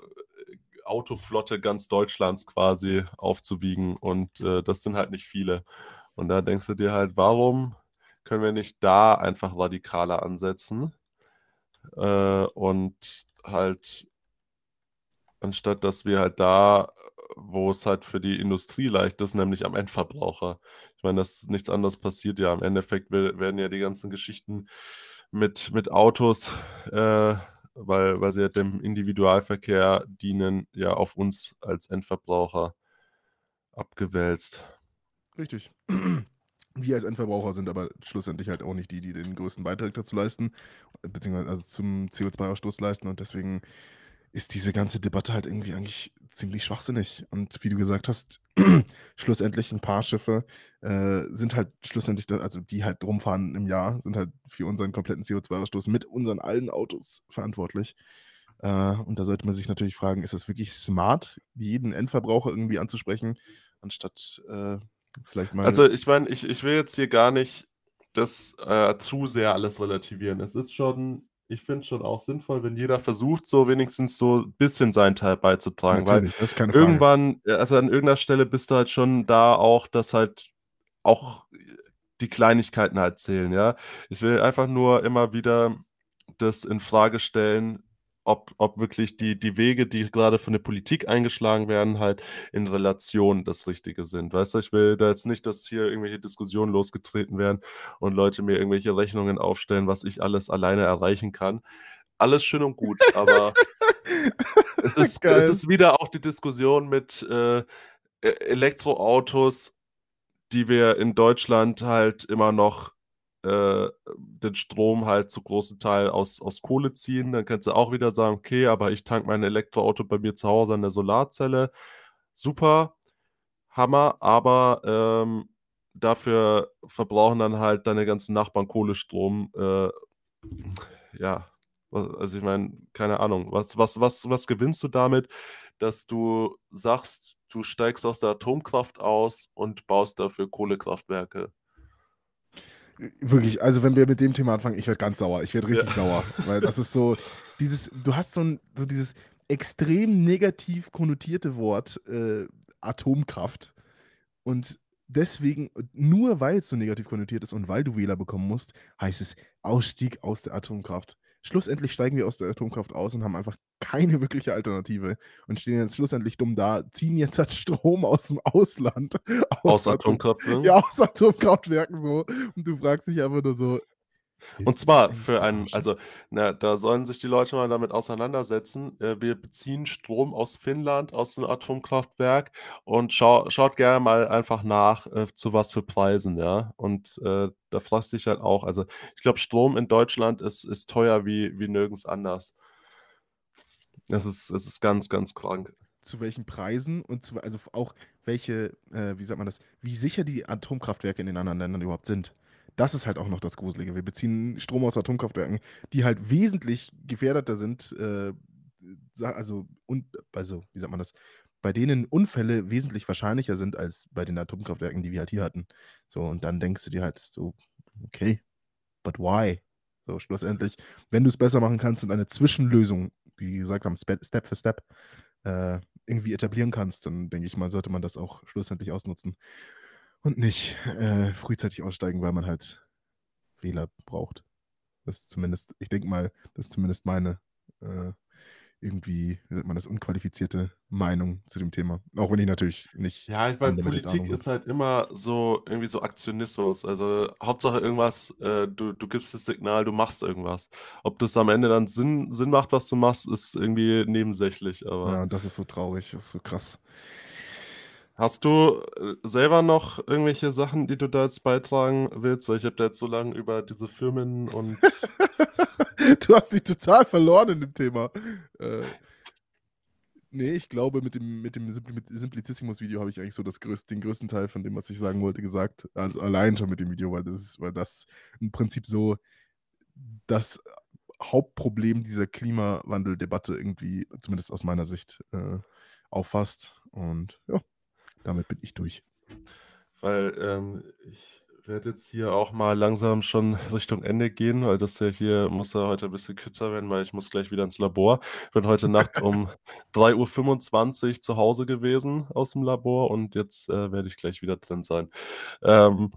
Autoflotte ganz Deutschlands quasi aufzuwiegen. Und äh, das sind halt nicht viele. Und da denkst du dir halt, warum können wir nicht da einfach radikaler ansetzen? Äh, und halt, anstatt dass wir halt da, wo es halt für die Industrie leicht ist, nämlich am Endverbraucher. Ich meine, das ist nichts anderes passiert ja. Im Endeffekt werden ja die ganzen Geschichten mit, mit Autos, äh, weil, weil sie ja dem Individualverkehr dienen, ja auf uns als Endverbraucher abgewälzt. Richtig. Wir als Endverbraucher sind aber schlussendlich halt auch nicht die, die den größten Beitrag dazu leisten, beziehungsweise also zum CO2-Ausstoß leisten und deswegen ist diese ganze Debatte halt irgendwie eigentlich ziemlich schwachsinnig. Und wie du gesagt hast, schlussendlich ein paar Schiffe äh, sind halt schlussendlich, also die halt rumfahren im Jahr, sind halt für unseren kompletten CO2-Ausstoß mit unseren allen Autos verantwortlich. Äh, und da sollte man sich natürlich fragen, ist das wirklich smart, jeden Endverbraucher irgendwie anzusprechen, anstatt äh, vielleicht mal. Also ich meine, ich, ich will jetzt hier gar nicht das äh, zu sehr alles relativieren. Es ist schon ich finde es schon auch sinnvoll, wenn jeder versucht, so wenigstens so ein bisschen seinen Teil beizutragen. Natürlich, weil das ist keine Frage. Irgendwann, also an irgendeiner Stelle bist du halt schon da auch, dass halt auch die Kleinigkeiten halt zählen, ja. Ich will einfach nur immer wieder das in Frage stellen, ob, ob wirklich die, die Wege, die gerade von der Politik eingeschlagen werden, halt in Relation das Richtige sind. Weißt du, ich will da jetzt nicht, dass hier irgendwelche Diskussionen losgetreten werden und Leute mir irgendwelche Rechnungen aufstellen, was ich alles alleine erreichen kann. Alles schön und gut, aber es, ist, es ist wieder auch die Diskussion mit äh, e-, Elektroautos, die wir in Deutschland halt immer noch äh, den Strom halt zu großen Teil aus, aus Kohle ziehen. Dann kannst du auch wieder sagen, okay, aber ich tank mein Elektroauto bei mir zu Hause an der Solarzelle. Super, Hammer, aber ähm, dafür verbrauchen dann halt deine ganzen Nachbarn Kohlestrom. Äh, ja, also ich meine, keine Ahnung, was, was, was, was gewinnst du damit, dass du sagst, du steigst aus der Atomkraft aus und baust dafür Kohlekraftwerke? Wirklich, also wenn wir mit dem Thema anfangen, ich werde ganz sauer. Ich werde richtig ja. sauer. Weil das ist so, dieses, du hast so, ein, so dieses extrem negativ konnotierte Wort äh, Atomkraft. Und deswegen, nur weil es so negativ konnotiert ist und weil du Wähler bekommen musst, heißt es Ausstieg aus der Atomkraft. Schlussendlich steigen wir aus der Atomkraft aus und haben einfach keine wirkliche Alternative und stehen jetzt schlussendlich dumm da, ziehen jetzt halt Strom aus dem Ausland. Aus, aus Atomkraftwerken? Ja, aus Atomkraftwerken so. Und du fragst dich einfach nur so, Und zwar für einen, also, na, da sollen sich die Leute mal damit auseinandersetzen. Äh, wir beziehen Strom aus Finnland, aus 'nem Atomkraftwerk und schau schaut gerne mal einfach nach, äh, zu was für Preisen, ja? Und, äh, da fragst du dich halt auch also, ich glaube, Strom in Deutschland ist ist teuer wie wie nirgends anders. Es ist es ist ganz, ganz krank. Zu welchen Preisen und zu also, auch welche, äh, wie sagt man das wie sicher die Atomkraftwerke in den anderen Ländern überhaupt sind. Das ist halt auch noch das Gruselige. Wir beziehen Strom aus Atomkraftwerken, die halt wesentlich gefährdeter sind, äh, also, und also, wie sagt man das, bei denen Unfälle wesentlich wahrscheinlicher sind als bei den Atomkraftwerken, die wir halt hier hatten. So, und dann denkst du dir halt so: „Okay, but why?“ So, schlussendlich, wenn du's besser machen kannst und eine Zwischenlösung, wie gesagt haben, Step für Step, äh, irgendwie etablieren kannst, dann denke ich mal, sollte man das auch schlussendlich ausnutzen und nicht, äh, frühzeitig aussteigen, weil man halt Wähler braucht. Das ist zumindest ich denke mal, das ist zumindest meine, äh, irgendwie, wie nennt man das, unqualifizierte Meinung zu dem Thema. Auch wenn ich natürlich nicht Ja, ich meine, Politik ist halt immer so irgendwie so Aktionismus. Also, Hauptsache irgendwas, äh, du du gibst das Signal, du machst irgendwas. Ob das am Ende dann Sinn Sinn macht, was du machst, ist irgendwie nebensächlich, aber Ja, das ist so traurig, das ist so krass. Hast du, äh, selber noch irgendwelche Sachen, die du da jetzt beitragen willst? Weil ich habe da jetzt so lang über diese Firmen und Du hast dich total verloren in dem Thema. Äh, ne, ich glaube, mit dem mit dem Simpli Simplicissimus-Video habe ich eigentlich so das größ den größten Teil von dem, was ich sagen wollte, gesagt. Also, allein schon mit dem Video, weil das ist weil das im Prinzip so das Hauptproblem dieser Klimawandeldebatte irgendwie, zumindest aus meiner Sicht, äh, auffasst. Und ja, damit bin ich durch. Weil, ähm, ich werde jetzt hier auch mal langsam schon Richtung Ende gehen, weil das ja hier muss ja heute 'n bisschen kürzer werden, weil ich muss gleich wieder ins Labor. Bin heute Nacht um 3:25 Uhr zu Hause gewesen aus'm Labor und jetzt, äh, werde ich gleich wieder drin sein. Ähm,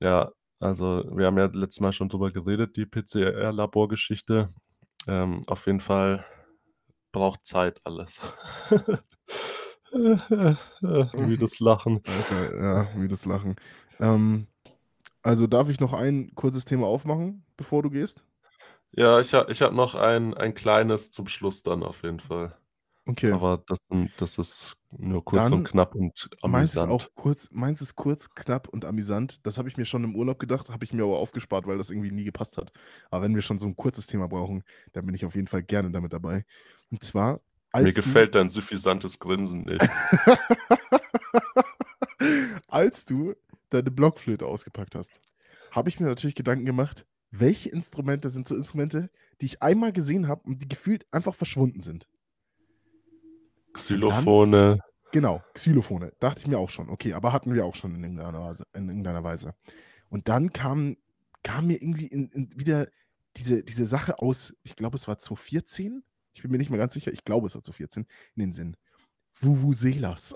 ja, also, wir haben ja letztes Mal schon drüber geredet, die PCR-Laborgeschichte. Ähm, auf jeden Fall braucht Zeit alles. Müdes Lachen. Okay, ja, müdes Lachen. Ähm, also, darf ich noch ein kurzes Thema aufmachen, bevor du gehst? Ja, ich ha ich habe noch ein ein kleines zum Schluss dann auf jeden Fall. Okay. Aber das das ist nur kurz und Dann knapp und meins ist auch amüsant. kurz meins ist kurz, knapp und amüsant. Das habe ich mir schon im Urlaub gedacht, habe ich mir aber aufgespart, weil das irgendwie nie gepasst hat. Aber wenn wir schon so 'n kurzes Thema brauchen, dann bin ich auf jeden Fall gerne damit dabei. Und zwar, als du gefällt dein suffisantes Grinsen nicht. als du deine Blockflöte ausgepackt hast, habe ich mir natürlich Gedanken gemacht, welche Instrumente sind so Instrumente, die ich einmal gesehen habe und die gefühlt einfach verschwunden sind? Und dann Xylophone. genau, Xylophone. Dachte ich mir auch schon. Okay, aber hatten wir auch schon in irgendeiner Weise in irgendeiner Weise. Und dann kam kam mir irgendwie in in wieder diese diese Sache aus ich glaube, es war 2014? Ich bin mir nicht mehr ganz sicher. Ich glaube, es war 2014, in den Sinn. Vuvuzelas.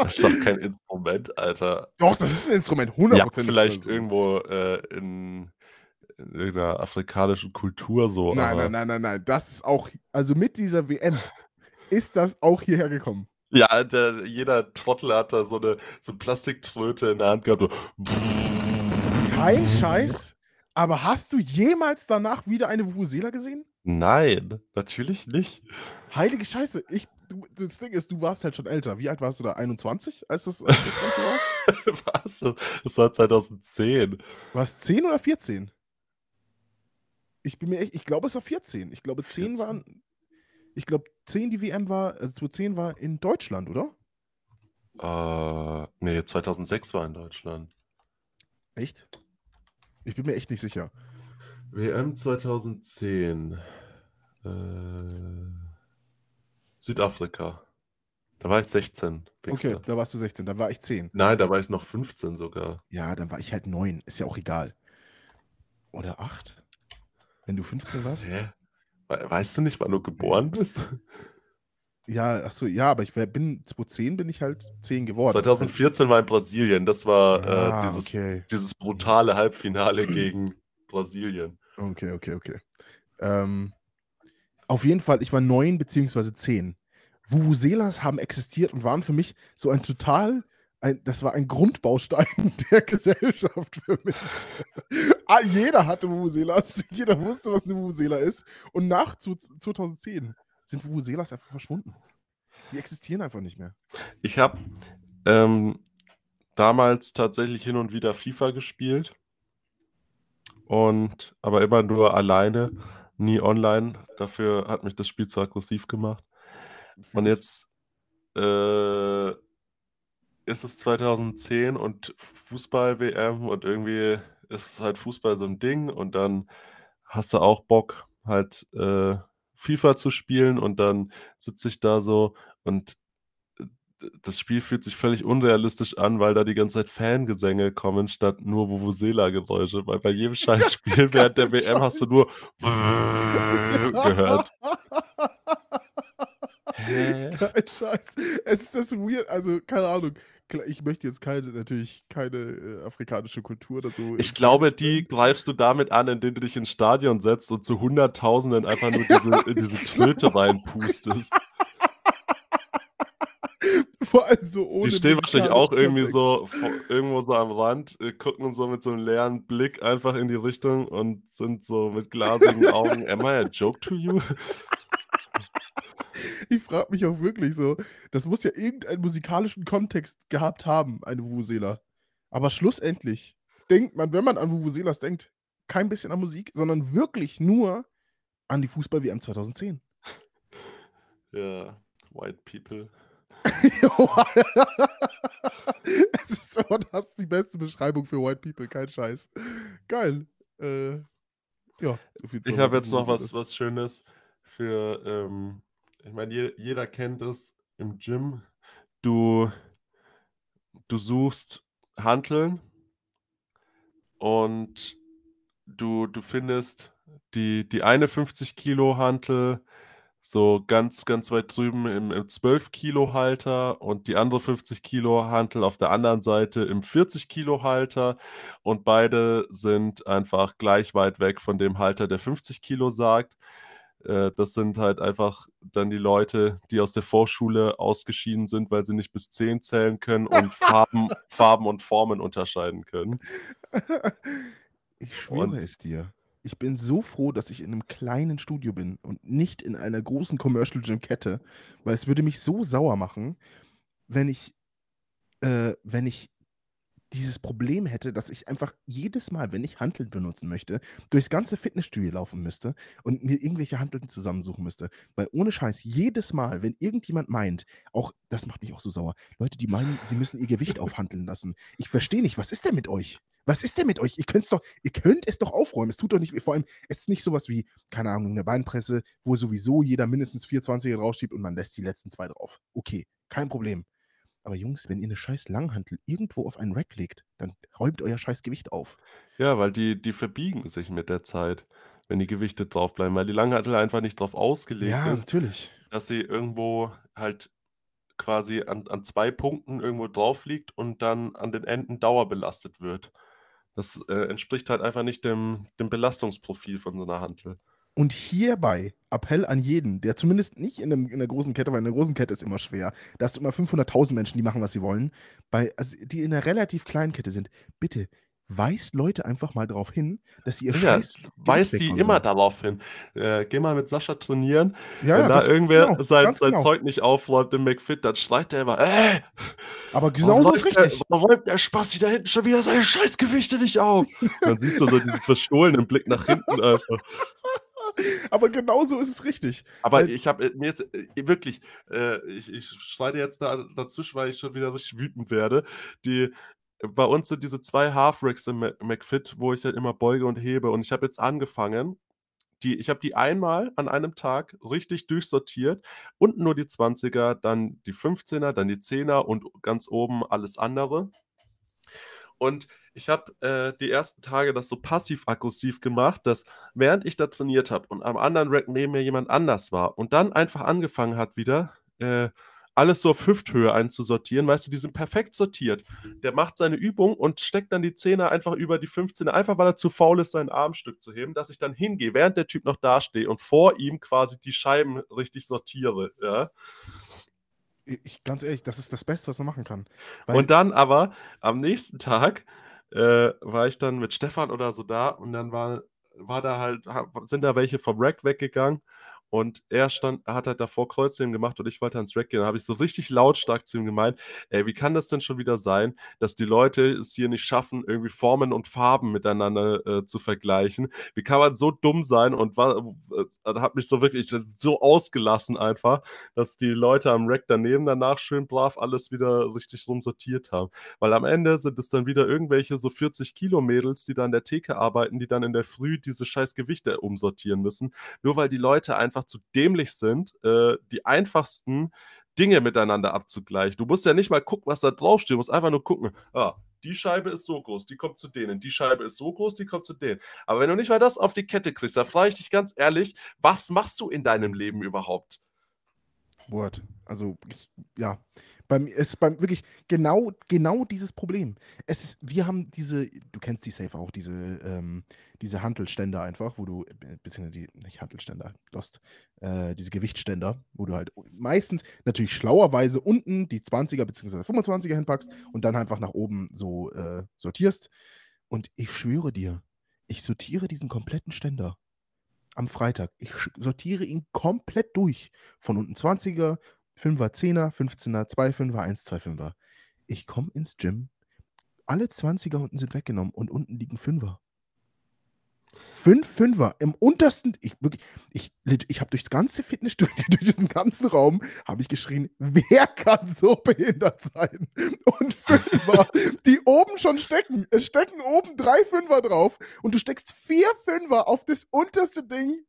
Das ist doch kein Instrument, Alter. Doch, das ist 'n Instrument, Ja, hundertprozentig vielleicht irgendwo, äh, in in irgend 'ner afrikanischen Kultur so, Nein, nein, nein, nein, nein. Das ist auch also, mit dieser WM ist das auch hierher gekommen. Ja, der jeder Trottel hat da so 'ne so 'n Plastiktröte in der Hand gehabt, so Kein Scheiß? Aber hast du jemals danach wieder eine Vuvuzela gesehen? Nein, natürlich nicht. Heilige Scheiße, ich du das Ding ist, du warst halt schon älter. Wie alt warst du da? 21, als das als das Ganze war? Was? Das war 2010. War's 10 oder 14? Ich bin mir echt ich glaube, es war 14. Ich glaube, 10 14? waren ich glaube, 10 die WM war also, 2010 war in Deutschland, oder? Äh, ne, 2006 war in Deutschland. Echt? Ich bin mir echt nicht sicher. WM 2010. Äh, Südafrika. Da war ich 16, Okay, Wichser. da warst du 16, da war ich 10. Nein, da war ich noch 15 sogar. Ja, dann war ich halt 9, ist ja auch egal. Oder 8? Wenn du 15 warst? Hä? Wei weißt du nicht, wann du geboren bist? Ja, ach so, ja, aber ich wär bin 2010 bin ich halt 10 geworden. 2014 war in Brasilien. Das war, Ah, äh, dieses okay. dieses brutale Halbfinale gegen Brasilien. Okay, okay, okay. Ähm, auf jeden Fall, ich war 9 beziehungsweise 10. Vuvuzelas haben existiert und waren für mich so ein total ein, das war ein Grundbaustein der Gesellschaft für mich. ah, jeder hatte Vuvuzelas, jeder wusste, was eine Vuvuzela ist. Und nach 2010 sind Vuvuzelas einfach verschwunden. Die existieren einfach nicht mehr. Ich habe ähm, damals tatsächlich hin und wieder FIFA gespielt. Und aber immer nur alleine, nie online. Dafür hat mich das Spiel zu aggressiv gemacht. Und jetzt äh, ist es 2010 und Fußball-WM und irgendwie ist halt Fußball so ein Ding und dann hast du auch Bock, halt äh, FIFA zu spielen und dann sitze ich da so und das Spiel fühlt sich völlig unrealistisch an, weil da die ganze Zeit Fangesänge kommen, statt nur Vuvuzela-Geräusche. Weil bei jedem Scheißspiel während der WM hast du nur gehört. Hä? Kein Scheiß. Es ist das weird, also keine Ahnung. Ich möchte jetzt keine, natürlich keine äh, afrikanische Kultur oder so. Ich glaube, die greifst du damit an, indem du dich ins Stadion setzt und zu Hunderttausenden einfach nur diese, diese Tröte reinpustest. Vor allem so ohne. Die stehen wahrscheinlich auch irgendwie so irgendwo so am Rand, äh, gucken so mit so einem leeren Blick einfach in die Richtung und sind so mit glasigen Augen. Am I a joke to you? Ich frage mich auch wirklich so, das muss ja irgendeinen musikalischen Kontext gehabt haben, eine Vuvuzela. Aber schlussendlich denkt man, wenn man an Vuvuzelas denkt, kein bisschen an Musik, sondern wirklich nur an die Fußball-WM 2010. Ja, White People. es ist so, das ist die beste Beschreibung für White People, kein Scheiß. Geil. Äh, ja, so viel Ich habe jetzt noch was, was Schönes für, ähm, ich meine, je, jeder kennt es im Gym. Du, du suchst Hanteln und du, du findest die, die eine 50 Kilo Hantel so ganz, ganz weit drüben im, im 12-Kilo-Halter und die andere 50-Kilo-Hantel auf der anderen Seite im 40-Kilo-Halter und beide sind einfach gleich weit weg von dem Halter, der 50 Kilo sagt. Äh, das sind halt einfach dann die Leute, die aus der Vorschule ausgeschieden sind, weil sie nicht bis 10 zählen können und Farben, Farben und Formen unterscheiden können. Ich schwöre und, es dir ich bin so froh, dass ich in einem kleinen Studio bin und nicht in einer großen Commercial Gym Kette, weil es würde mich so sauer machen, wenn ich, äh, wenn ich dieses Problem hätte, dass ich einfach jedes Mal, wenn ich Hanteln benutzen möchte, durchs ganze Fitnessstudio laufen müsste und mir irgendwelche Hanteln zusammensuchen müsste. Weil ohne Scheiß, jedes Mal, wenn irgendjemand meint, auch, das macht mich auch so sauer, Leute, die meinen, sie müssen ihr Gewicht aufhandeln lassen. Ich verstehe nicht, was ist denn mit euch? Was ist denn mit euch? Ihr könnt's doch, ihr könnt es doch aufräumen. Es tut doch nicht, vor allem, es ist nicht sowas wie, keine Ahnung, eine Beinpresse, wo sowieso jeder mindestens 420er draufschiebt und man lässt die letzten zwei drauf. Okay, kein Problem. Aber Jungs, wenn ihr eine scheiß Langhantel irgendwo auf einen Rack legt, dann räumt euer scheiß Gewicht auf. Ja, weil die, die verbiegen sich mit der Zeit, wenn die Gewichte draufbleiben, weil die Langhantel einfach nicht drauf ausgelegt ja, ist. natürlich. Dass sie irgendwo halt quasi an, an zwei Punkten irgendwo drauf liegt und dann an den Enden dauerbelastet wird. Das äh, entspricht halt einfach nicht dem, dem Belastungsprofil von so einer Hantel. Und hierbei Appell an jeden, der zumindest nicht in, einem, in einer großen Kette, weil in einer großen Kette ist immer schwer. Da hast du immer 500.000 Menschen, die machen, was sie wollen. Bei, also die in einer relativ kleinen Kette sind. Bitte weist Leute einfach mal darauf hin, dass sie ihr ja, Scheiß. Weist die immer darauf hin. Äh, geh mal mit Sascha trainieren. Ja, Wenn ja, da irgendwer genau, sein, sein genau. Zeug nicht aufräumt im McFit, dann schreit der immer, äh! Aber genau so ist richtig. Der, warum räumt der Spassi da hinten schon wieder seine Scheißgewichte nicht auf? dann siehst du so diesen verstohlenen Blick nach hinten einfach. Aber genauso ist es richtig. Aber äh, ich habe mir jetzt äh, wirklich, äh, ich, ich schneide jetzt da dazwischen, weil ich schon wieder richtig wütend werde. Die, bei uns sind diese zwei Half-Racks im McFit, wo ich halt immer beuge und hebe. Und ich habe jetzt angefangen, die, ich habe die einmal an einem Tag richtig durchsortiert. Unten nur die 20er, dann die 15er, dann die 10er und ganz oben alles andere. Und ich habe äh, die ersten Tage das so passiv-aggressiv gemacht, dass während ich da trainiert habe und am anderen Rack neben mir jemand anders war und dann einfach angefangen hat wieder, äh, alles so auf Hüfthöhe einzusortieren. Weißt du, die sind perfekt sortiert. Der macht seine Übung und steckt dann die Zehner einfach über die 15er, einfach weil er zu faul ist, sein Armstück zu heben, dass ich dann hingehe, während der Typ noch dastehe und vor ihm quasi die Scheiben richtig sortiere. Ja? Ich, ganz ehrlich, das ist das Beste, was man machen kann. Und dann aber am nächsten Tag äh, war ich dann mit Stefan oder so da und dann war, war da halt, sind da welche vom Rack weggegangen und er stand, hat halt davor Kreuzheben gemacht und ich wollte ans Rack gehen. Da habe ich so richtig lautstark zu ihm gemeint, ey, wie kann das denn schon wieder sein, dass die Leute es hier nicht schaffen, irgendwie Formen und Farben miteinander äh, zu vergleichen? Wie kann man so dumm sein? Und war, äh, hat mich so wirklich so ausgelassen einfach, dass die Leute am Rack daneben danach schön brav alles wieder richtig rumsortiert haben. Weil am Ende sind es dann wieder irgendwelche so 40 Kilo Mädels, die da in der Theke arbeiten, die dann in der Früh diese scheiß Gewichte umsortieren müssen. Nur weil die Leute einfach einfach zu dämlich sind, äh, die einfachsten Dinge miteinander abzugleichen. Du musst ja nicht mal gucken, was da draufsteht. Du musst einfach nur gucken, ah, die Scheibe ist so groß, die kommt zu denen. Die Scheibe ist so groß, die kommt zu denen. Aber wenn du nicht mal das auf die Kette kriegst, da frage ich dich ganz ehrlich, was machst du in deinem Leben überhaupt? Wort. Also, ich, ja. Beim, es ist beim wirklich genau, genau dieses Problem. Es ist, wir haben diese, du kennst die Safe auch, diese, ähm, diese Hantelständer einfach, wo du, äh, beziehungsweise die, nicht Hantelständer, Lost, äh, diese Gewichtständer, wo du halt meistens natürlich schlauerweise unten die 20er bzw. 25er hinpackst und dann einfach nach oben so äh, sortierst. Und ich schwöre dir, ich sortiere diesen kompletten Ständer am Freitag. Ich sortiere ihn komplett durch. Von unten 20er, 5er, 10er, 15er, 2 5er, 1, 2 5er. Ich komme ins Gym, alle 20er unten sind weggenommen und unten liegen 5er. Fünf Fünfer im untersten, ich wirklich, ich, ich habe durchs ganze Fitnessstudio, durch diesen ganzen Raum, habe ich geschrien, wer kann so behindert sein? Und Fünfer, die oben schon stecken. Es stecken oben drei Fünfer drauf und du steckst vier Fünfer auf das unterste Ding,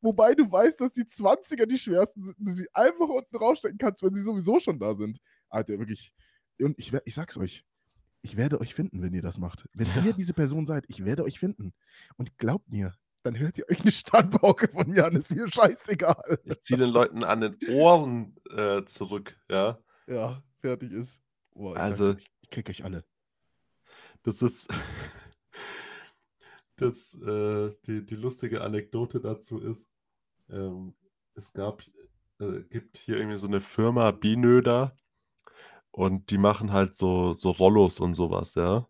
wobei du weißt, dass die 20er die schwersten sind und du sie einfach unten rausstecken kannst, wenn sie sowieso schon da sind. Alter, wirklich. Und ich, ich sag's euch, ich werde euch finden, wenn ihr das macht. Wenn ja. ihr diese Person seid, ich werde euch finden. Und glaubt mir, dann hört ihr euch eine Standbauke von Jan, ist mir scheißegal. Ich ziehe den Leuten an den Ohren äh, zurück, ja. Ja, fertig ist. Ich also, ich, ich krieg euch alle. Das ist. das, äh, die, die lustige Anekdote dazu ist, ähm, es gab, äh, gibt hier irgendwie so eine Firma Binöder, und die machen halt so so Rollos und sowas, ja.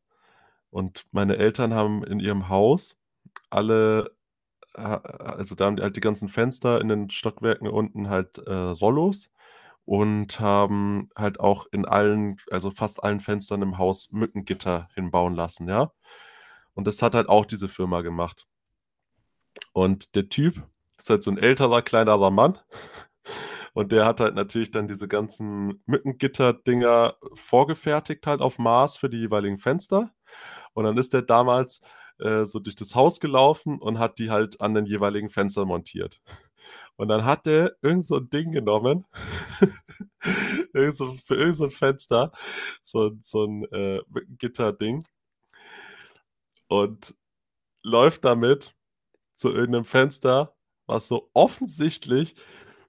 Und meine Eltern haben in ihrem Haus alle also da haben die halt die ganzen Fenster in den Stockwerken unten halt, äh, Rollos und haben halt auch in allen also fast allen Fenstern im Haus Mückengitter hinbauen lassen, ja. Und das hat halt auch diese Firma gemacht. Und der Typ ist halt so ein älterer, kleinerer Mann und der hat halt natürlich dann diese ganzen Mückengitter-Dinger vorgefertigt, halt auf Maß für die jeweiligen Fenster. Und dann ist der damals äh, so durch das Haus gelaufen und hat die halt an den jeweiligen Fenstern montiert. Und dann hat der irgend so ein Ding genommen, irgend so, für irgend so ein Fenster, so, so ein äh, Gitterding und läuft damit zu irgendeinem Fenster, was so offensichtlich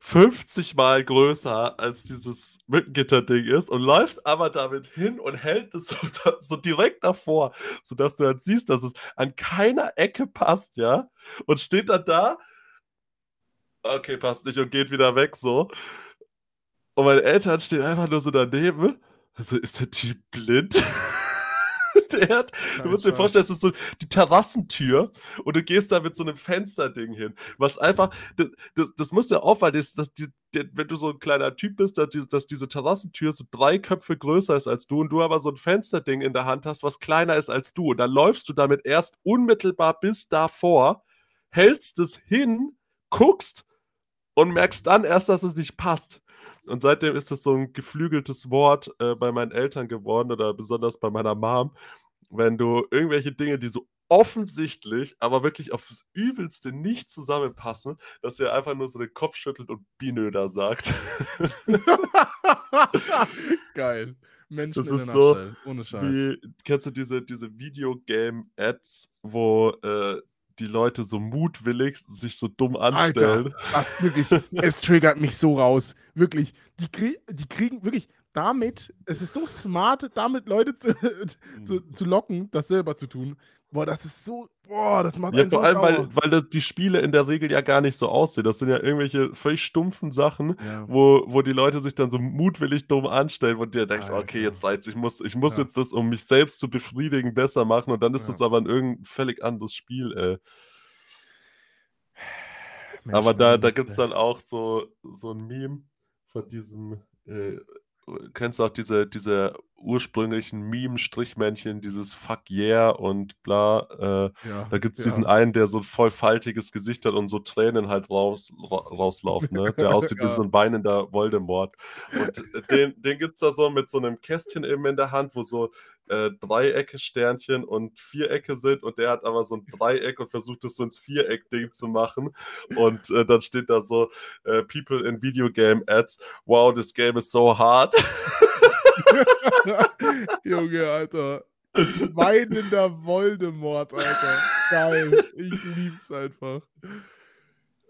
50 mal größer als dieses Mückengitter-Ding ist und läuft aber damit hin und hält es so, so, direkt davor, sodass du halt siehst, dass es an keiner Ecke passt, ja, und steht dann da, okay, passt nicht und geht wieder weg, so. Und meine Eltern stehen einfach nur so daneben. Also ist der Typ blind? der hat, du musst dir vorstellen, es ist so die Terrassentür und du gehst da mit so einem Fensterding hin. Was einfach, das, das, das muss ja auffallen, dass, dass die, wenn du so ein kleiner Typ bist, dass, die, dass diese Terrassentür so drei Köpfe größer ist als du und du aber so ein Fensterding in der Hand hast, was kleiner ist als du. Und dann läufst du damit erst unmittelbar bis davor, hältst es hin, guckst und merkst dann erst, dass es nicht passt. Und seitdem ist das so ein geflügeltes Wort äh, bei meinen Eltern geworden oder besonders bei meiner Mom, wenn du irgendwelche Dinge, die so offensichtlich, aber wirklich aufs Übelste nicht zusammenpassen, dass er einfach nur so den Kopf schüttelt und Binöder sagt. Geil. Menschen das ist so, ohne Scheiß. Wie, kennst du diese, diese Videogame-Ads, wo äh, die Leute so mutwillig sich so dumm anstellen. Alter, was wirklich, es triggert mich so raus. Wirklich, die, krieg, die kriegen wirklich, damit, es ist so smart, damit Leute zu, zu, Mhm. zu locken, das selber zu tun. Boah, das ist so, boah, das macht Ja, vor allem, weil, weil die Spiele in der Regel ja gar nicht so aussehen. Das sind ja irgendwelche völlig stumpfen Sachen, Ja. wo, wo die Leute sich dann so mutwillig dumm anstellen, wo du dir denkst, Alter. okay, jetzt reizt, ich muss, ich muss Ja. jetzt das, um mich selbst zu befriedigen, besser machen und dann ist Ja. das aber ein irgendein völlig anderes Spiel, ey. Mensch, Aber da, da gibt es dann auch so, so ein Meme von diesem, äh, kennst du auch diese, diese ursprünglichen Meme-Strichmännchen, dieses Fuck yeah und bla. Äh, Ja, da gibt es ja. diesen einen, der so ein voll faltiges Gesicht hat und so Tränen halt raus, ra rauslaufen, ne? Der aussieht wie Ja. so ein weinender Voldemort. Und den, den gibt es da so mit so einem Kästchen eben in der Hand, wo so äh, Dreiecke, Sternchen und Vierecke sind und der hat aber so ein Dreieck und versucht es so ins Viereck-Ding zu machen. Und äh, dann steht da so: äh, People in Video Game Ads, wow, this game is so hard. Junge, Alter. Weinender Voldemort, Alter. Geil. Ich lieb's einfach.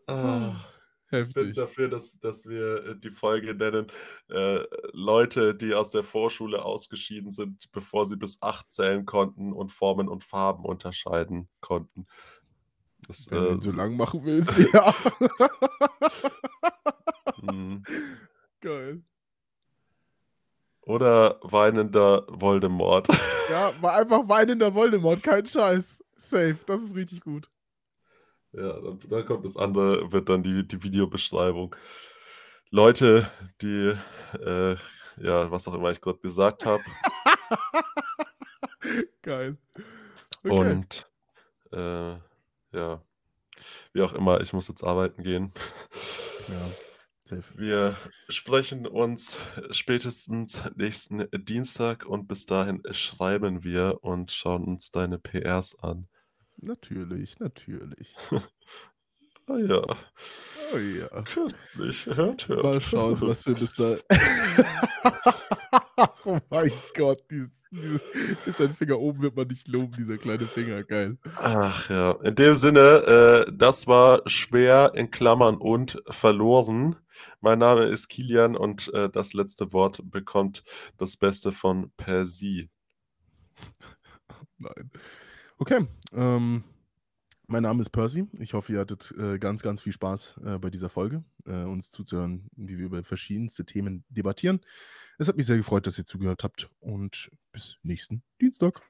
Ah. Ich bin Heftig. dafür, dass, dass wir äh, die Folge nennen, äh, Leute, die aus der Vorschule ausgeschieden sind, bevor sie bis acht zählen konnten und Formen und Farben unterscheiden konnten. Das, Wenn du äh, ihn so lang machen willst, ja. mh. Geil. Oder weinender Voldemort. Ja, war einfach weinender Voldemort, kein Scheiß. Safe, das ist richtig gut. Ja, dann, dann kommt das andere, wird dann die, die Videobeschreibung. Leute, die, äh, ja, was auch immer ich gerade gesagt habe. Geil. Okay. Und äh, ja, wie auch immer, ich muss jetzt arbeiten gehen. ja. Wir sprechen uns spätestens nächsten Dienstag und bis dahin schreiben wir und schauen uns deine PRs an. Natürlich, natürlich. Ah ja, Oh ja. köstlich. Hört, hört. Mal schauen, was wir bis da. oh mein Gott, dieses, dieses, ist ein Finger oben, wird man nicht loben, dieser kleine Finger, geil. Ach ja, in dem Sinne, äh, das war schwer in Klammern und verloren. Mein Name ist Kilian und äh, das letzte Wort bekommt das Beste von Persie. Nein. Okay, ähm, mein Name ist Percy. Ich hoffe, ihr hattet äh, ganz, ganz viel Spaß äh, bei dieser Folge, äh, uns zuzuhören, wie wir über verschiedenste Themen debattieren. Es hat mich sehr gefreut, dass ihr zugehört habt und bis nächsten Dienstag.